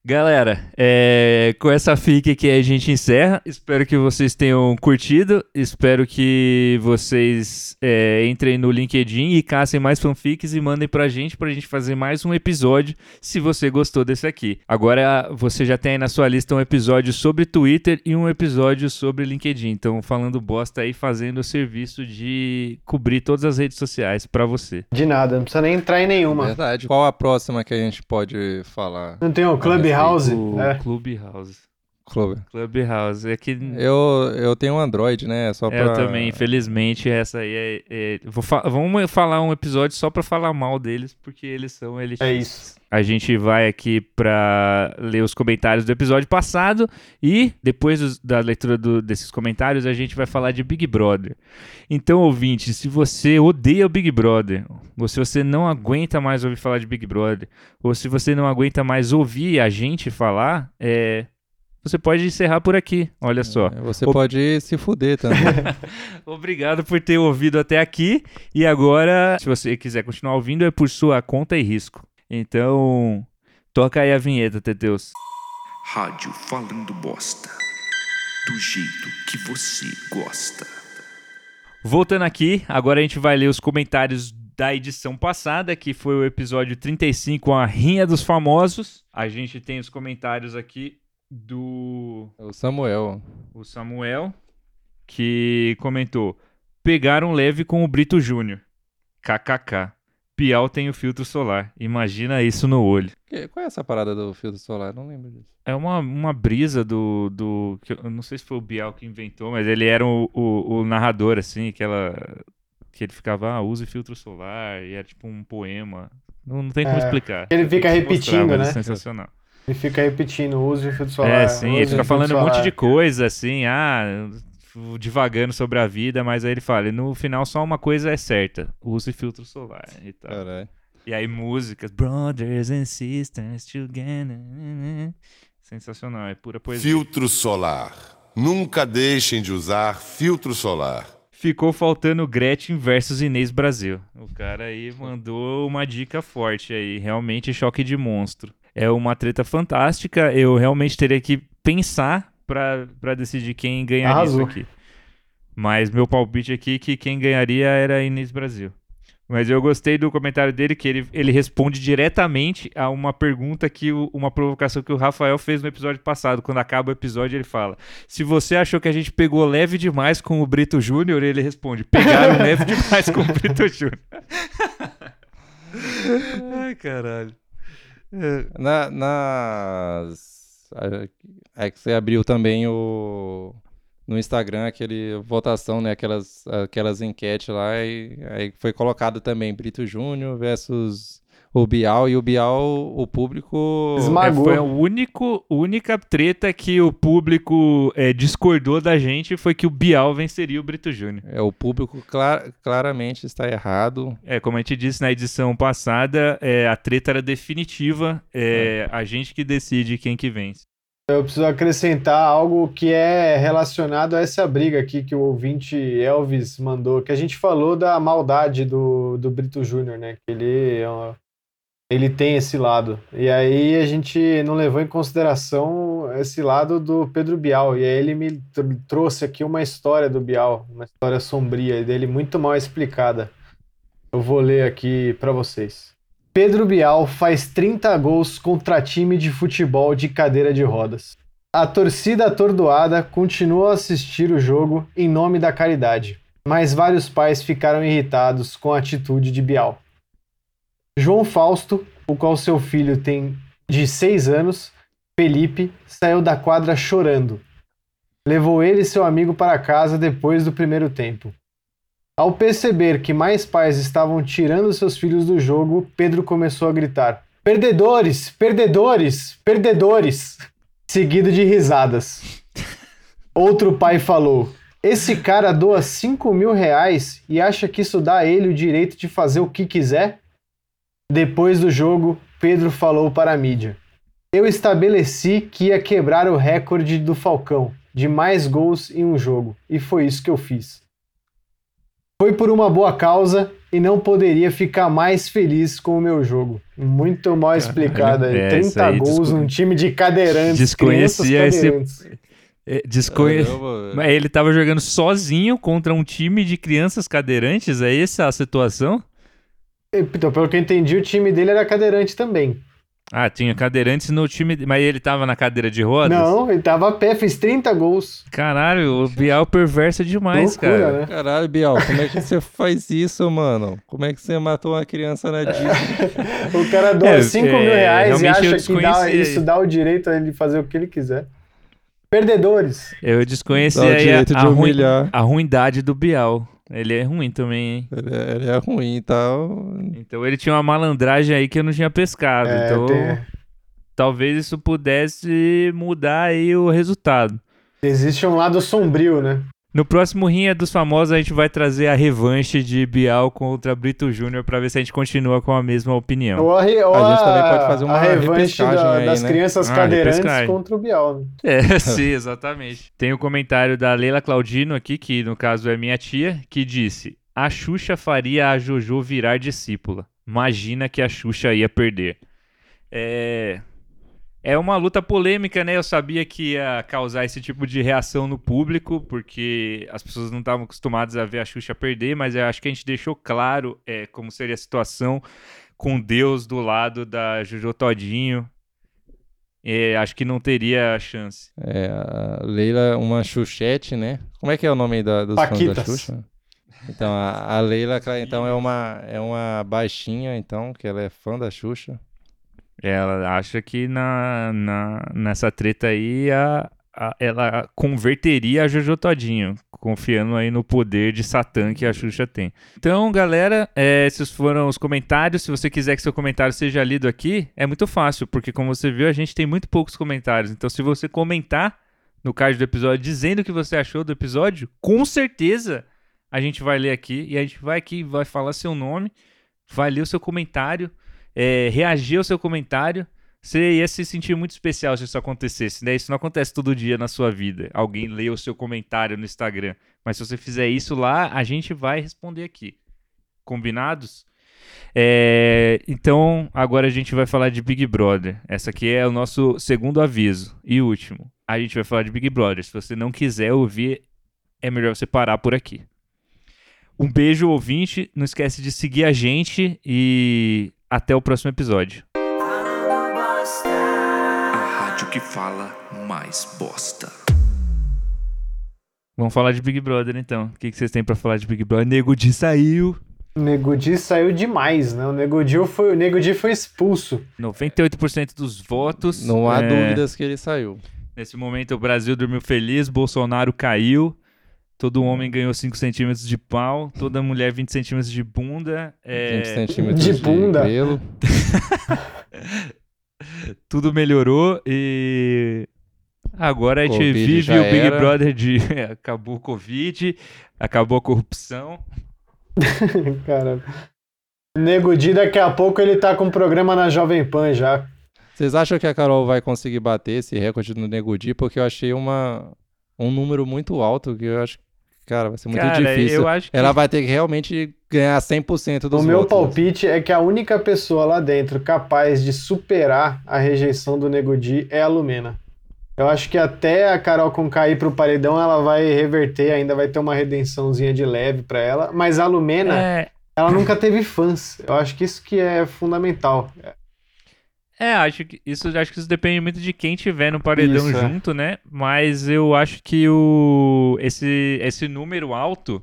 Galera, é, com essa fic aqui a gente encerra. Espero que vocês tenham curtido. Espero que vocês é, entrem no LinkedIn e caçem mais fanfics e mandem pra gente pra gente fazer mais um episódio se você gostou desse aqui. Agora você já tem aí na sua lista um episódio sobre Twitter e um episódio sobre LinkedIn. Então, falando bosta aí, fazendo o serviço de cobrir todas as redes sociais pra você. De nada, não precisa nem entrar em nenhuma. Verdade. Qual a próxima que a gente pode falar? Não tem o Clubhouse? O É. Clubhouse. Clover? Clubhouse. É que Eu, eu tenho um Android, né? Só pra... É, Eu também, infelizmente, essa aí é. é- vou fa- vamos falar um episódio só pra falar mal deles, porque eles são eles. É isso. A gente vai aqui pra ler os comentários do episódio passado e depois dos- da leitura do- desses comentários a gente vai falar de Big Brother. Então, ouvinte, se você odeia o Big Brother, ou se você não aguenta mais ouvir falar de Big Brother, ou se você não aguenta mais ouvir a gente falar, é, você pode encerrar por aqui. Olha só. Você O- pode se fuder também. Obrigado por ter ouvido até aqui. E agora, se você quiser continuar ouvindo, é por sua conta e risco. Então, toca aí a vinheta, Teteus. Rádio Falando Bosta. Do jeito que você gosta. Voltando aqui, agora a gente vai ler os comentários da edição passada, que foi o episódio 35, a Rinha dos Famosos. A gente tem os comentários aqui do o Samuel. o Samuel, que comentou: Pegaram leve com o Brito Júnior. KKK. Piau tem o filtro solar. Imagina isso no olho. Que- Qual é essa parada do filtro solar? Não lembro disso. É uma, uma brisa do. do que eu não sei se foi o Bial que inventou, mas ele era o, o, o narrador, assim, que ela. Que ele ficava, ah, use filtro solar, e era tipo um poema. Não, não tem como É, explicar. ele fica repetindo, é né? sensacional. Ele fica repetindo, use o filtro solar. É, sim, ele fica falando um monte de coisa, assim, ah, divagando sobre a vida, mas aí ele fala, no final só uma coisa é certa, use filtro solar e tal. Caralho. E aí músicas, brothers and sisters together. Sensacional, é pura poesia. Filtro solar. Nunca deixem de usar filtro solar. Ficou faltando Gretchen versus Inês Brasil. O cara aí mandou uma dica forte aí, realmente choque de monstro. É uma treta fantástica, eu realmente teria que pensar pra, pra decidir quem ganharia Arrasou. isso aqui. Mas meu palpite aqui é que quem ganharia era a Inês Brasil. Mas eu gostei do comentário dele, que ele, ele responde diretamente a uma pergunta que o- uma provocação que o Rafael fez no episódio passado. Quando acaba o episódio, ele fala: Se você achou que a gente pegou leve demais com o Brito Júnior, ele responde: Pegaram leve demais com o Brito Júnior. Ai, caralho. É, Na, nas. É que você abriu também o. No Instagram, aquele votação, né? Aquelas, aquelas enquetes lá. E aí foi colocado também Brito Júnior versus o Bial. E o Bial, o público. Esma- É, foi a único, única treta que o público é, discordou da gente foi que o Bial venceria o Brito Júnior. É, o público clar- claramente está errado. É, como a gente disse na edição passada, é, a treta era definitiva, é, a gente que decide quem que vence. Eu preciso acrescentar algo que é relacionado a essa briga aqui que o ouvinte Elvis mandou, que a gente falou da maldade do, do Brito Júnior, né? Que ele, é uma- ele tem esse lado. E aí a gente não levou em consideração esse lado do Pedro Bial. E aí ele me tr- trouxe aqui uma história do Bial, uma história sombria dele, muito mal explicada. Eu vou ler aqui para vocês. Pedro Bial faz 30 gols contra time de futebol de cadeira de rodas. A torcida atordoada continuou a assistir o jogo em nome da caridade, mas vários pais ficaram irritados com a atitude de Bial. João Fausto, o qual seu filho tem de 6 anos, Felipe, saiu da quadra chorando. Levou ele e seu amigo para casa depois do primeiro tempo. Ao perceber que mais pais estavam tirando seus filhos do jogo, Pedro começou a gritar: Perdedores! Perdedores! Perdedores! Seguido de risadas. Outro pai falou: Esse cara doa 5 mil reais e acha que isso dá a ele o direito de fazer o que quiser? Depois do jogo, Pedro falou para a mídia: Eu estabeleci que ia quebrar o recorde do Falcão, de mais gols em um jogo, e foi isso que eu fiz. Foi por uma boa causa e não poderia ficar mais feliz com o meu jogo. Muito mal explicado aí. é, isso 30 aí, gols num time de cadeirantes. Desconhecia crianças esse- cadeirantes. É, desconhe- Mas ele tava jogando sozinho contra um time de crianças cadeirantes, é essa a situação? Então, pelo que eu entendi, o time dele era cadeirante também. Ah, tinha cadeirantes no time, mas ele tava na cadeira de rodas? Não, ele tava a pé, fez 30 gols. Caralho, o Bial perverso é demais, Loucura, cara. né? Caralho, Bial, como é que você faz isso, mano? Como é que você matou uma criança na Disney? O cara doa É, 5 é, mil reais e acha que dá, isso dá o direito a ele fazer o que ele quiser. Perdedores. Eu desconheci a, direito de a, ruim- a ruindade do Bial. Ele é ruim também, hein? Ele é, ele é ruim e tal. Então ele tinha uma malandragem aí que eu não tinha pescado. É, então tem- talvez isso pudesse mudar aí o resultado. Existe um lado sombrio, né? No próximo Rinha dos Famosos a gente vai trazer a revanche de Bial contra Brito Júnior pra ver se a gente continua com a mesma opinião. Ou a, re- ou A gente também pode fazer uma a revanche da- aí, das né? crianças Ah, cadeirantes repescagem. contra o Bial. Né? É, sim, exatamente. Tem o comentário da Leila Claudino aqui, que no caso é minha tia, que disse: A Xuxa faria a Jojo virar discípula. Imagina que a Xuxa ia perder. É. É uma luta polêmica, né? Eu sabia que ia causar esse tipo de reação no público, porque as pessoas não estavam acostumadas a ver a Xuxa perder, mas eu acho que a gente deixou claro é, como seria a situação com Deus do lado da Jojo Todinho. É, acho que não teria chance. É, a Leila, uma Xuxete, né? Como é que é o nome da, dos fãs da Paquitas. Xuxa? Então, a, a Leila, então, é uma, é uma baixinha, então, que ela é fã da Xuxa. Ela acha que na, na, nessa treta aí a, a- ela converteria a Jojo Todinho, confiando aí no poder de Satã que a Xuxa tem. Então, galera, é, esses foram os comentários. Se você quiser que seu comentário seja lido aqui, é muito fácil, porque como você viu, a gente tem muito poucos comentários. Então, se você comentar, no card do episódio dizendo o que você achou do episódio, com certeza a gente vai ler aqui e a gente vai aqui, vai falar seu nome, vai ler o seu comentário, é, reagir ao seu comentário. Você ia se sentir muito especial se isso acontecesse, né? Isso não acontece todo dia na sua vida. Alguém lê o seu comentário no Instagram. Mas se você fizer isso lá, a gente vai responder aqui. Combinados? É, então, agora a gente vai falar de Big Brother. Essa aqui é o nosso segundo aviso e último. A gente vai falar de Big Brother. Se você não quiser ouvir, é melhor você parar por aqui. Um beijo, ouvinte. Não esquece de seguir a gente e até o próximo episódio. A rádio que fala mais bosta. Vamos falar de Big Brother então. O que, que vocês têm pra falar de Big Brother? Nego Di saiu. O Nego Di saiu demais, né? O Nego Di foi, o Nego Di foi expulso. 98% dos votos. Não há É, dúvidas que ele saiu. Nesse momento o Brasil dormiu feliz, Bolsonaro caiu. Todo homem ganhou 5 centímetros de pau, toda mulher 20 centímetros de bunda. é, 20 centímetros de de, bunda. pelo. tudo melhorou e agora a gente Covid vive o Big era. Brother de acabou o Covid, acabou a corrupção. Cara. Nego Di, daqui a pouco ele tá com um programa na Jovem Pan já. Vocês acham que a Carol vai conseguir bater esse recorde no Nego Di? Porque eu achei uma, um número muito alto que eu acho que, cara, vai ser muito Cara, difícil. eu acho que Ela vai ter que realmente ganhar 100% dos o meu votos. palpite é que a única pessoa lá dentro capaz de superar a rejeição do Nego Di é a Lumena. Eu acho que até a Carol com cair pro paredão, ela vai reverter, ainda vai ter uma redençãozinha de leve pra ela. Mas a Lumena, é, ela nunca teve fãs. Eu acho que isso que é fundamental. É, acho que isso acho que isso depende muito de quem tiver no paredão Isso, é. junto, né? Mas eu acho que o esse esse número alto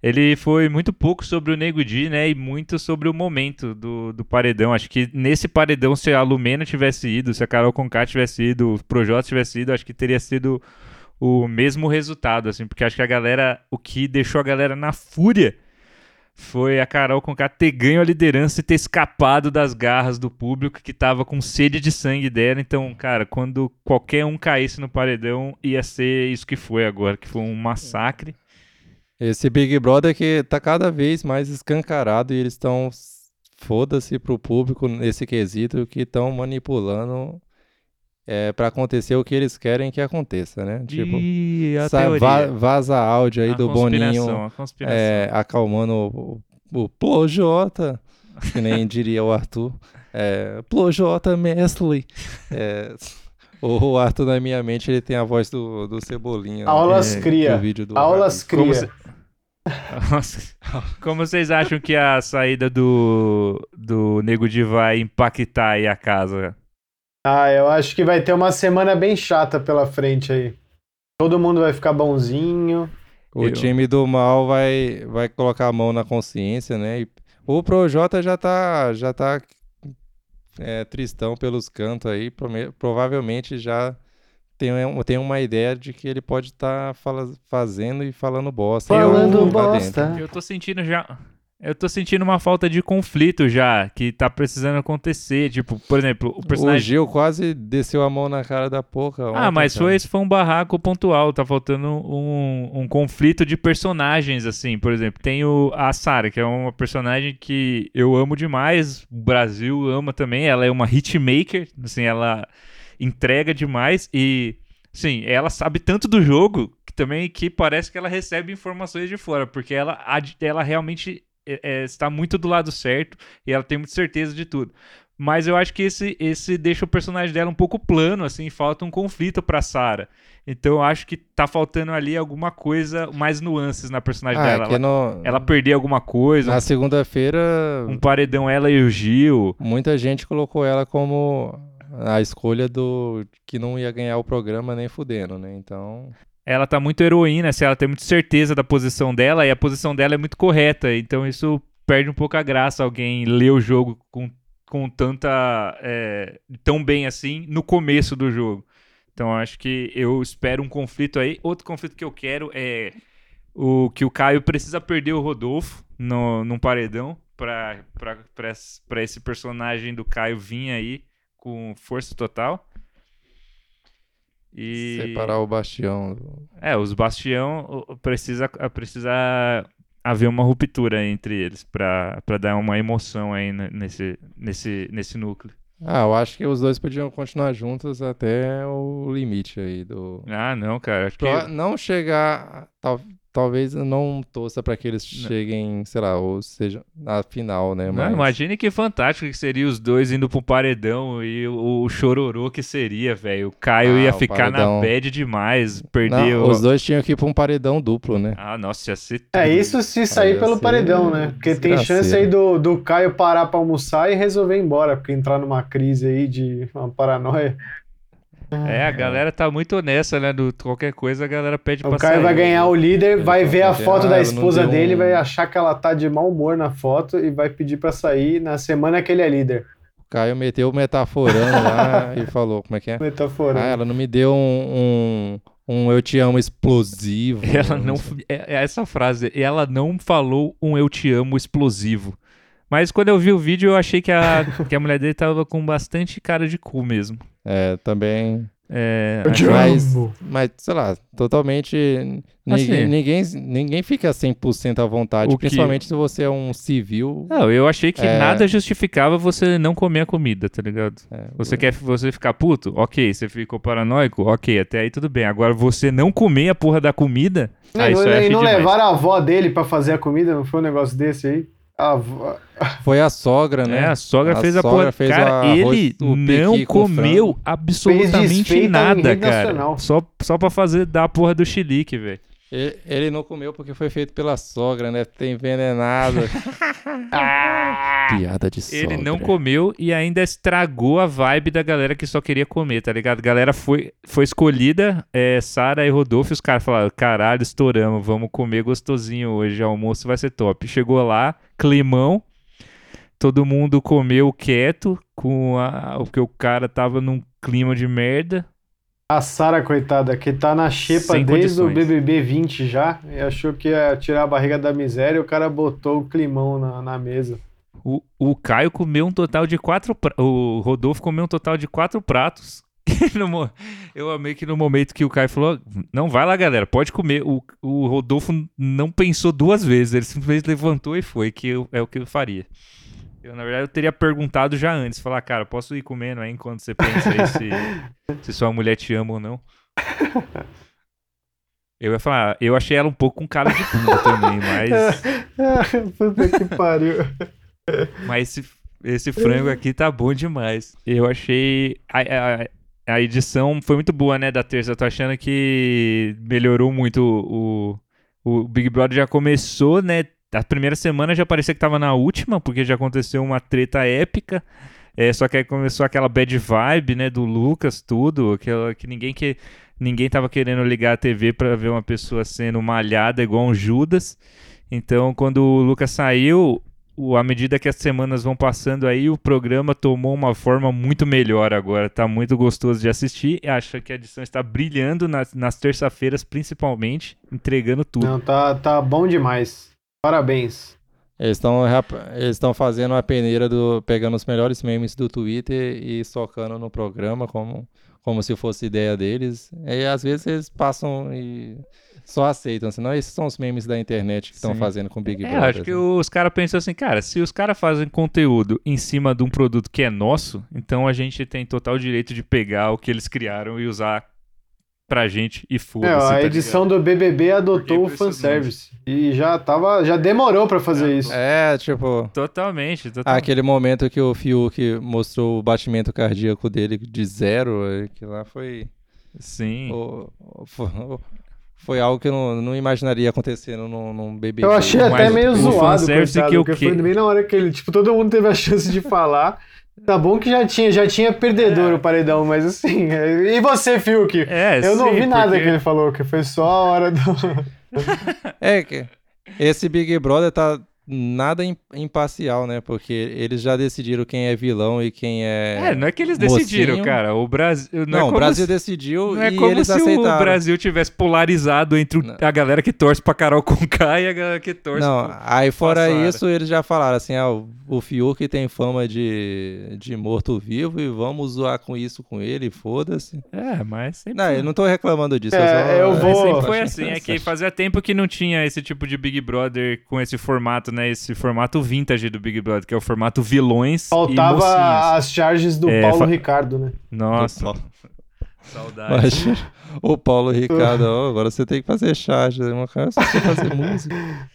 ele foi muito pouco sobre o Nego Di, né? E muito sobre o momento do, do paredão. Acho que nesse paredão, se a Lumena tivesse ido, se a Carol Conká tivesse ido, o Projota tivesse ido, acho que teria sido o mesmo resultado, assim, porque acho que a galera, o que deixou a galera na fúria foi a Carol Conká ter ganho a liderança e ter escapado das garras do público que tava com sede de sangue dela. Então, cara, quando qualquer um caísse no paredão, ia ser isso que foi agora, que foi um massacre. Esse Big Brother que tá cada vez mais escancarado e eles estão foda-se pro público nesse quesito que estão manipulando é, para acontecer o que eles querem que aconteça, né? Tipo, e a sa- teoria. va- vaza áudio aí a do Boninho a é, acalmando o, o Plojota, que nem diria o Arthur. É, Plojota Mesli. É, o Arthur, na minha mente, ele tem a voz do, do Cebolinha. Aulas é, cria. do vídeo do Aulas Como cria. se- Nossa. Como vocês acham que a saída do, do Nego Di vai impactar aí a casa? Ah, eu acho que vai ter uma semana bem chata pela frente aí. Todo mundo vai ficar bonzinho. O Eu- time do mal vai, vai colocar a mão na consciência, né? E o Projota já tá, já tá é, tristão pelos cantos aí. Provavelmente já tem, um- tem uma ideia de que ele pode estar fazendo e falando bosta. Falando lá bosta. Eu tô sentindo já. Eu tô sentindo uma falta de conflito já, que tá precisando acontecer. Tipo, por exemplo, o O personagem. Gil quase desceu a mão na cara da Poca. Ah, mas foi, esse foi um barraco pontual. Tá faltando um, um conflito de personagens, assim. Por exemplo, tem o, a Sarah, que é uma personagem que eu amo demais. O Brasil ama também. Ela é uma hitmaker. Assim, ela entrega demais. E, sim, ela sabe tanto do jogo que também que parece que ela recebe informações de fora. Porque ela, ela realmente é, é, está muito do lado certo e ela tem muita certeza de tudo. Mas eu acho que esse, esse deixa o personagem dela um pouco plano, assim, falta um conflito pra Sarah. Então eu acho que tá faltando ali alguma coisa, mais nuances na personagem Ah, dela. é que Ela, no- ela perder alguma coisa, na segunda-feira um paredão ela e o Gil. muita gente colocou ela como a escolha do que não ia ganhar o programa nem fudendo, né? Então, Ela tá muito heroína, assim, ela tem muita certeza da posição dela e a posição dela é muito correta. Então isso perde um pouco a graça alguém ler o jogo com, com tanta. é, tão bem assim no começo do jogo. Então acho que eu espero um conflito aí. Outro conflito que eu quero é o que o Caio precisa perder o Rodolfo no, num paredão pra esse personagem do Caio vir aí com força total. E Separar o bastião. é, os bastião precisa precisa haver uma ruptura entre eles pra dar uma emoção aí ne- nesse nesse nesse núcleo. Ah, eu acho que os dois podiam continuar juntos até o limite aí do. Ah, não, cara, que não chegar. Tal, talvez eu não torça pra que eles Não. cheguem, sei lá, ou seja, na final, né? Não, Mas imagine que fantástico que seria os dois indo pro paredão e o, o chororô que seria, velho. O Caio Ah, ia o ficar paredão. na bad demais, perder Não, o... os dois tinham que ir pra um paredão duplo, né? Ah, nossa, ia ser É, isso se sair ia pelo ser paredão, né? Porque tem chance aí do, do Caio parar pra almoçar e resolver ir embora, porque entrar numa crise aí de uma paranoia. É, a galera tá muito honesta, né? Do qualquer coisa a galera pede O pra Caio sair. vai ganhar o líder, Ele vai ver a foto "Ah, da não esposa dele, um- vai achar que ela tá de mau humor na foto e vai pedir pra sair na semana que ele é líder. O Caio meteu o metaforando lá e falou, como é que é? Metafora. Ah, ela não me deu um, um, um eu te amo explosivo. Ela não. É, é essa frase. Ela não falou um eu te amo explosivo. Mas quando eu vi o vídeo, eu achei que a, que a mulher dele tava com bastante cara de cu mesmo. É, também. É, Eu te Mas- amo. Mas, sei lá, totalmente. Assim. Ninguém, ninguém, ninguém fica 100% à vontade, O que- principalmente se você é um civil. Não, eu achei que É. nada justificava você não comer a comida, tá ligado? É, Você quer você ficar puto? Ok. Você ficou paranoico? Ok, até aí tudo bem. Agora você não comer a porra da comida? Não, ah, isso não, eu e achei não levaram a avó dele pra fazer a comida, não foi um negócio desse aí? A avó... Foi a sogra, né? É, a sogra A fez a sogra porra. fez cara, ele não comeu frango. absolutamente nada, cara. nacional. Só, só pra fazer dar a porra do chilique, velho. Ele, ele não comeu porque foi feito pela sogra, né? Tem envenenado. Piada de sogra. Ele não comeu e ainda estragou a vibe da galera que só queria comer, tá ligado? A galera foi, foi escolhida, é, Sara e Rodolfo, os caras falaram: caralho, estouramos, vamos comer gostosinho hoje, o almoço vai ser top. Chegou lá, climão, todo mundo comeu quieto, com a, porque o cara tava num clima de merda. A Sara, coitada, que tá na xepa Sem desde o condições. BBB 20 já, e achou que ia tirar a barriga da miséria e o cara botou o climão na, na mesa. O, o Caio comeu um total de quatro. pra- O Rodolfo comeu um total de quatro pratos. No Eu amei que no momento que o Caio falou: Não, vai lá, galera, pode comer. O, o Rodolfo não pensou duas vezes, ele simplesmente levantou e foi, que eu- é o que eu faria. Eu, na verdade, eu teria perguntado já antes: falar, cara, posso ir comendo aí enquanto você pensa aí se, se sua mulher te ama ou não? Eu ia falar, eu achei ela um pouco com cara de bunda também, mas. Puta que pariu. Mas esse, esse frango aqui tá bom demais. Eu achei. A, a, a edição foi muito boa, né? Da terça. Eu tô achando que melhorou muito o, o, o Big Brother já começou, né? A primeira semana já parecia que tava na última, porque já aconteceu uma treta épica. É, só que aí começou aquela bad vibe, né, do Lucas, tudo, aquela que ninguém que ninguém tava querendo ligar a TV pra ver uma pessoa sendo malhada igual um Judas. Então, quando o Lucas saiu, o- à medida que as semanas vão passando aí, o programa tomou uma forma muito melhor agora. Tá muito gostoso de assistir. Acho que a edição está brilhando nas, nas terça-feiras, principalmente, entregando tudo. Não, tá, tá bom demais. Parabéns. Eles estão fazendo a peneira do pegando os melhores memes do Twitter e socando no programa como como se fosse ideia deles. E às vezes eles passam e só aceitam, senão esses são os memes da internet que estão fazendo com o Big É, Brother. acho que né? os caras pensam assim, cara, se os caras fazem conteúdo em cima de um produto que é nosso, então a gente tem total direito de pegar o que eles criaram e usar pra gente e É, foda-se. a tá edição ligado? do BBB adotou o fanservice. E já tava. Já demorou pra fazer isso. É, tipo, Totalmente, totalmente. aquele momento que o Fiuk mostrou o batimento cardíaco dele de zero, eh, que lá foi Sim. o- o- foi, foi algo que eu não, não imaginaria acontecendo num, num BBB. Eu achei até meio zoado, coitado, que porque foi bem na hora que ele, tipo, todo mundo teve a chance de falar. Tá bom que já tinha, já tinha perdedor É. o paredão, mas assim, é- e você, Fiuk? É, Eu não sim, vi nada porque- que ele falou, que foi só a hora do. É que esse Big Brother tá, nada im- imparcial, né? Porque eles já decidiram quem é vilão e quem é. É, não é que eles decidiram, mocinho. cara. O Brasil. Não, Não, é o Brasil se- decidiu Não é e como eles se aceitaram. o Brasil tivesse polarizado entre Não. a galera que torce pra Carol Conká e a galera que torce Não, pro- aí fora Passara. isso, eles já falaram assim: ah, o- Fiuk tem fama de, de morto-vivo e vamos zoar com isso com ele, foda-se. É, mas sempre. Não, eu não tô reclamando disso. É, só- eu vou- sempre eu foi assim, é que fazia tempo que não tinha esse tipo de Big Brother com esse formato, né? Esse formato vintage do Big Brother, que é o formato vilões e Faltava mocinhos. as charges do É, Paulo fa- Ricardo, né? Nossa, Paulo. saudade. Mas, o Paulo Ricardo, ó, agora você tem que fazer charge, uma cara só fazer música.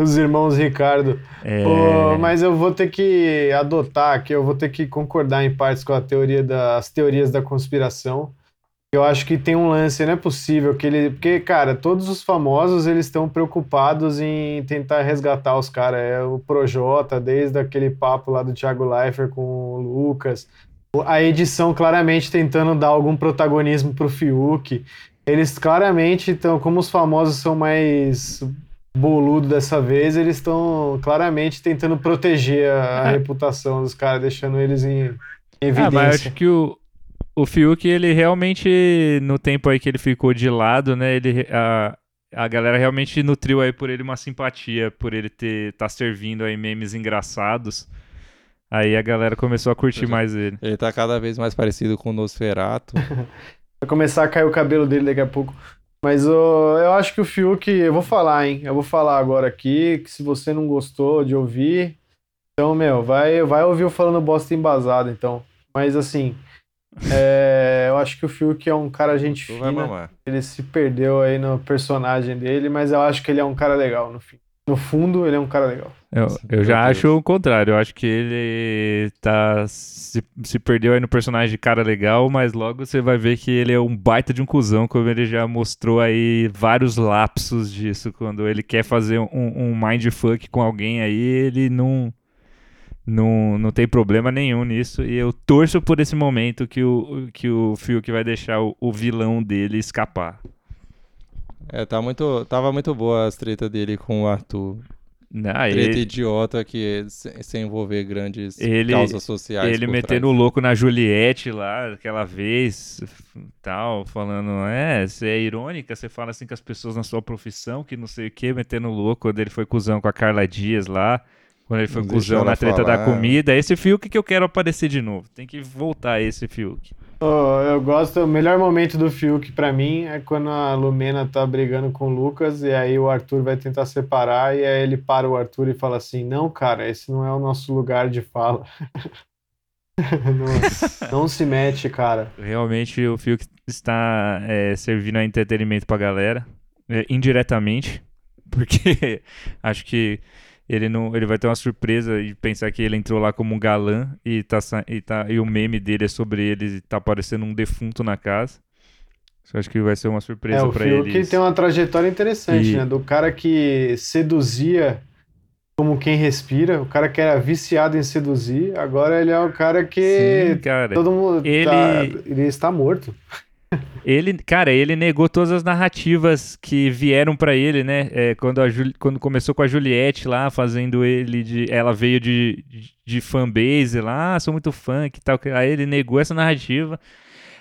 Os irmãos Ricardo. É, Pô, mas eu vou ter que adotar aqui, eu vou ter que concordar em partes com a teoria das teorias da conspiração. Eu acho que tem um lance, não é possível que ele, porque cara, todos os famosos eles estão preocupados em tentar resgatar os caras, é o Projota, desde aquele papo lá do Thiago Leifert com o Lucas, a edição claramente tentando dar algum protagonismo pro Fiuk. Eles claramente estão, como os famosos são mais boludo dessa vez, eles estão claramente tentando proteger a, a É. reputação dos caras, deixando eles em, em Ah, mas evidência. acho que o, o Fiuk, ele realmente, no tempo aí que ele ficou de lado, né, ele, a, a galera realmente nutriu aí por ele uma simpatia, por ele ter, tá servindo aí memes engraçados. Aí a galera começou a curtir mais ele. Ele tá cada vez mais parecido com o Nosferato. Vai começar a cair o cabelo dele daqui a pouco. Mas ô, eu acho que o Fiuk, eu vou falar, hein? Eu vou falar agora aqui, que se você não gostou de ouvir, então, meu, vai, vai ouvir eu falando bosta embasado, então. Mas assim, é, eu acho que o Fiuk é um cara gente Tu fina. Ele se perdeu aí no personagem dele, mas eu acho que ele é um cara legal no fim. No fundo, ele é um cara legal. Eu, eu já Deus. acho o contrário. Eu acho que ele tá se, se perdeu aí no personagem de cara legal, mas logo você vai ver que ele é um baita de um cuzão, como ele já mostrou aí vários lapsos disso. Quando ele quer fazer um, um mindfuck com alguém aí, ele não, não, não tem problema nenhum nisso. E eu torço por esse momento que o, que o Fiuk vai deixar o, o vilão dele escapar. É, tá muito, tava muito boa as tretas dele com o Arthur. Ah, Treta ele, idiota que sem, envolver grandes Ele- causas sociais. Ele metendo o louco na Juliette lá, aquela vez, tal, falando, é, você é irônica, você fala assim com as pessoas na sua profissão, que não sei o que, metendo o louco, quando ele foi cuzão com a Carla Dias lá, quando ele foi Não cuzão na treta da falar. comida, esse Fiuk que eu quero aparecer de novo, tem que voltar esse Fiuk. Oh, eu gosto, o melhor momento do Fiuk pra mim é quando a Lumena tá brigando com o Lucas e aí o Arthur vai tentar separar e aí ele para o Arthur e fala assim: Não, cara, esse não é o nosso lugar de fala. não, não se mete, cara. Realmente o Fiuk está é, servindo a entretenimento pra galera, é, indiretamente, porque acho que ele não, ele vai ter uma surpresa e pensar que ele entrou lá como um galã e tá, e tá e o meme dele é sobre ele tá parecendo um defunto na casa. Isso acho que vai ser uma É, surpresa pra Fiuk ele. isso. tem uma trajetória interessante, E- né? Do cara que seduzia como quem respira, o cara que era viciado em seduzir, agora ele é o cara que Sim, cara. todo mundo ele- tá, ele está morto. Ele, cara, ele negou todas as narrativas que vieram pra ele, né? É, quando, a Juli- quando começou com a Juliette lá, fazendo ele de. Ela veio de, de, de fanbase lá, ah, sou muito fã que tal. que- Aí ele negou essa narrativa.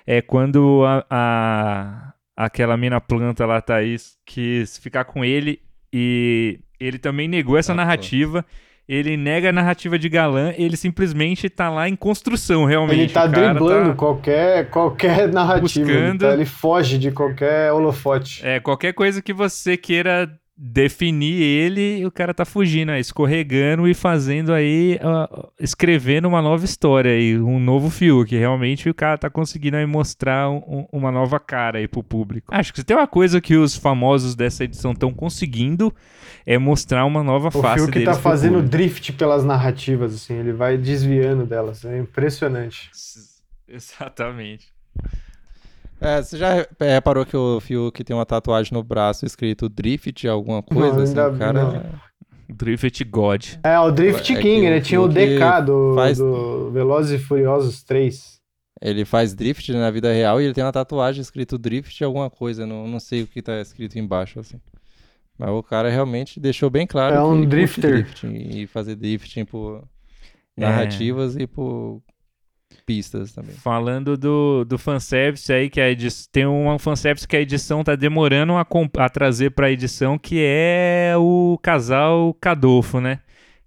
É quando a, a- aquela mina planta lá, Thaís, quis ficar com ele e ele também negou essa Ah, pô. Ele nega a narrativa de galã, ele simplesmente tá lá em construção, realmente. Ele tá driblando tá- qualquer, qualquer narrativa. Ele, buscando- tá- ele foge de qualquer holofote. É, qualquer coisa que você queira definir ele, o cara tá fugindo, aí, escorregando e fazendo aí, ó, escrevendo uma nova história aí, um novo Fiuk. Realmente o cara tá conseguindo aí mostrar um- um- uma nova cara aí pro público. Acho que se tem uma coisa que os famosos dessa edição estão conseguindo é mostrar uma nova O face Fiuk deles tá pro fazendo público. drift pelas narrativas, assim, ele vai desviando delas. É impressionante. Exatamente. É, você já é, reparou que o Fiuk tem uma tatuagem no braço escrito Drift, alguma coisa? Não, assim, ainda o cara. não. Drift God. É, o Drift É que King, o ele tinha o DK do, faz- do Velozes e Furiosos 3. Ele faz drift na vida real e ele tem uma tatuagem escrito drift alguma coisa. Não, não sei o que tá escrito embaixo, assim. Mas o cara realmente deixou bem claro É que um ele curte drifter. drifting e fazer drifting por narrativas e por pistas também. Falando do, do fanservice aí, que a edi- tem um fanservice que a edição tá demorando a, a trazer pra edição, que é o casal Cadolfo, né?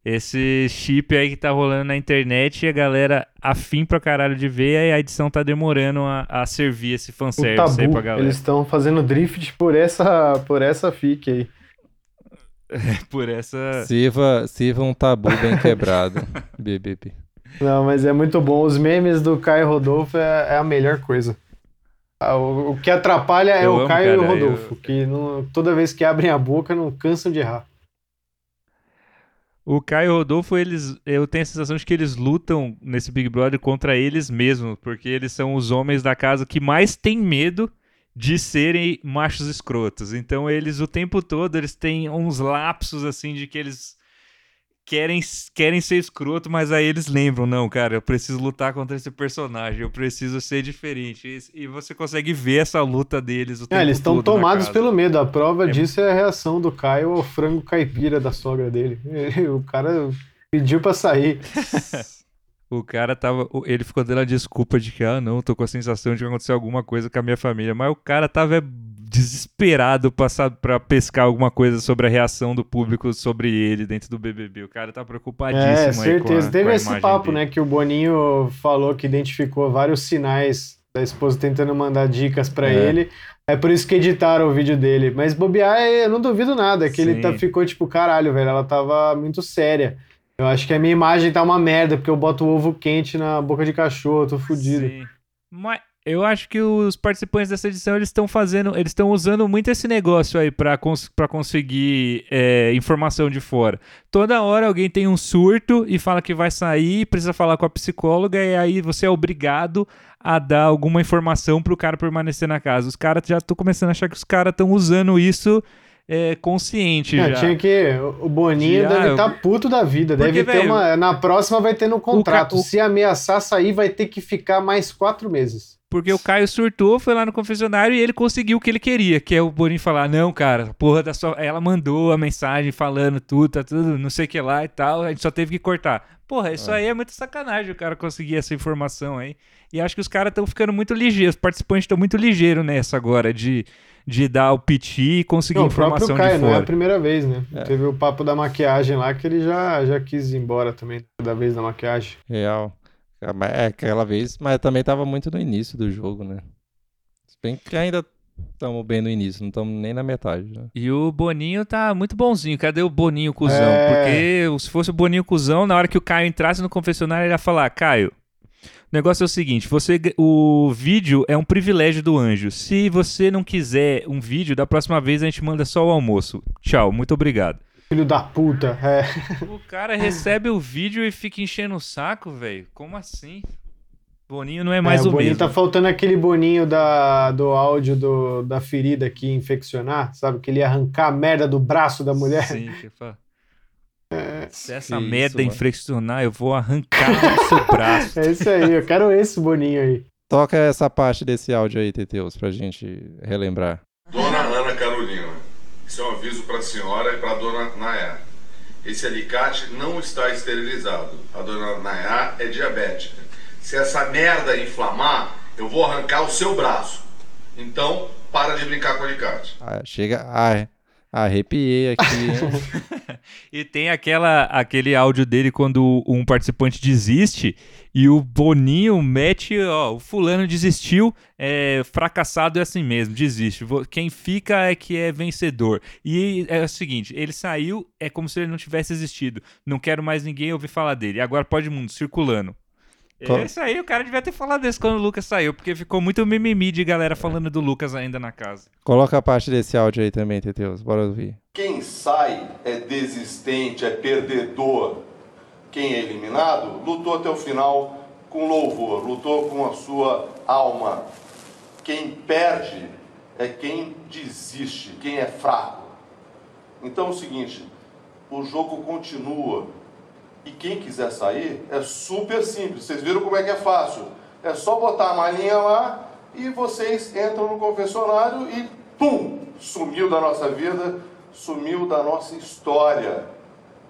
Esse chip aí que tá rolando na internet e a galera afim pra caralho de ver, e a edição tá demorando a, a servir esse O fanservice aí tabu. pra galera. Eles estão fazendo drift por essa, por essa fic aí. Por essa. Sirva, sirva um tabu bem quebrado, BBB. Não, mas é muito bom. Os memes do Caio Rodolfo é, é a melhor coisa. Ah, O, o que atrapalha é Eu o amo, Caio e o cara, Rodolfo, eu- que não- toda vez que abrem a boca não cansam de errar. O Caio e o Rodolfo, eles, eu tenho a sensação de que eles lutam nesse Big Brother contra eles mesmos, porque eles são os homens da casa que mais têm medo de serem machos escrotos. Então eles o tempo todo eles têm uns lapsos assim de que eles querem querem ser escroto, mas aí eles lembram, não, cara, eu preciso lutar contra esse personagem, eu preciso ser diferente. E, e você consegue ver essa luta deles o tempo É, eles estão tomados pelo medo. A prova É- disso é a reação do Caio ao frango caipira da sogra dele. O cara pediu pra sair. O cara tava. Ele ficou dando a desculpa de que, ah, não, tô com a sensação de que vai acontecer alguma coisa com a minha família. Mas o cara tava é, desesperado pra pescar alguma coisa sobre a reação do público sobre ele dentro do BBB. O cara tá preocupadíssimo É, certeza. a, Teve esse papo, dele. né? Que o Boninho falou que identificou vários sinais da esposa tentando mandar dicas pra É. ele. É por isso que editaram o vídeo dele. Mas bobear, eu não duvido nada. Que ele Sim. tá- ficou tipo, caralho, velho. Ela tava muito séria. Eu acho que a minha imagem tá uma merda, porque eu boto ovo quente na boca de cachorro, eu tô fudido. Sim. Mas eu acho que os participantes dessa edição eles estão fazendo, eles estão usando muito esse negócio aí pra cons pra conseguir é, informação de fora. Toda hora alguém tem um surto e fala que vai sair, precisa falar com a psicóloga e aí você é obrigado a dar alguma informação pro cara permanecer na casa. Os caras já tô começando a achar que os caras estão usando isso é, consciente É, já. tinha que. O Boninho Já, deve estar puto da vida. Porque, deve ter velho, uma. Na próxima vai ter no contrato. o- Se ameaçar sair, vai ter que ficar mais quatro meses. Porque o Caio surtou, foi lá no confessionário e ele conseguiu o que ele queria, que é o Boninho falar, não, cara, porra da sua... Ela mandou a mensagem falando tudo, tá tudo, não sei o que lá e tal, a gente só teve que cortar. Porra, isso aí é muita sacanagem o cara conseguir essa informação aí. E acho que os caras estão ficando muito ligeiros, os participantes estão muito ligeiros nessa agora, de, de dar o piti e conseguir Não, o informação próprio Caio, de não é a primeira vez, né? É. Teve o papo da maquiagem lá que ele já, já quis ir embora também, da vez da maquiagem. Real. Mas É aquela vez, mas também tava muito no início do jogo, né? Se bem que ainda estamos bem no início, não estamos nem na metade, né? E o Boninho tá muito bonzinho. Cadê o Boninho cuzão? É. Porque se fosse o Boninho cuzão, na hora que o Caio entrasse no confessionário, ele ia falar: Caio, o negócio é o seguinte: você, o vídeo é um privilégio do anjo. Se você não quiser um vídeo, da próxima vez a gente manda só o almoço. Tchau, muito obrigado. Filho da puta. É. O cara recebe o vídeo e fica enchendo o saco, velho. Como assim? Boninho não é mais É, o, Boninho mesmo. tá faltando aquele boninho da, do áudio do, da ferida que ia infeccionar, sabe? Que ele ia arrancar a merda do braço da mulher. Sim, que fala. Se essa Que merda isso, infeccionar, eu vou arrancar o seu braço. É isso aí, eu quero esse boninho aí. Toca essa parte desse áudio aí, Teteus, pra gente relembrar. Dona Ana Carolina, isso é um aviso para a senhora e para a dona Nayá. Esse alicate não está esterilizado. A dona Nayá é diabética. Se essa merda inflamar, eu vou arrancar o seu braço. Então, para de brincar com o alicate. Ah, chega. Ah, arrepiei aqui. E tem aquela, aquele áudio dele quando um participante desiste e o Boninho mete, ó, o fulano desistiu, é, fracassado é assim mesmo, desiste. Quem fica é que é vencedor. E é o seguinte, ele saiu, é como se ele não tivesse existido. Não quero mais ninguém ouvir falar dele. Agora pode mundo, circulando. É isso aí, o cara devia ter falado isso quando o Lucas saiu, porque ficou muito mimimi de galera falando do Lucas ainda na casa. Coloca a parte desse áudio aí também, Teteus. Bora ouvir. Quem sai é desistente, é perdedor. Quem é eliminado lutou até o final com louvor, lutou com a sua alma. Quem perde é quem desiste, quem é fraco. Então é o seguinte, o jogo continua. E quem quiser sair é super simples. Vocês viram como é que é fácil? É só botar a malinha lá e vocês entram no confessionário e pum, sumiu da nossa vida sumiu da nossa história,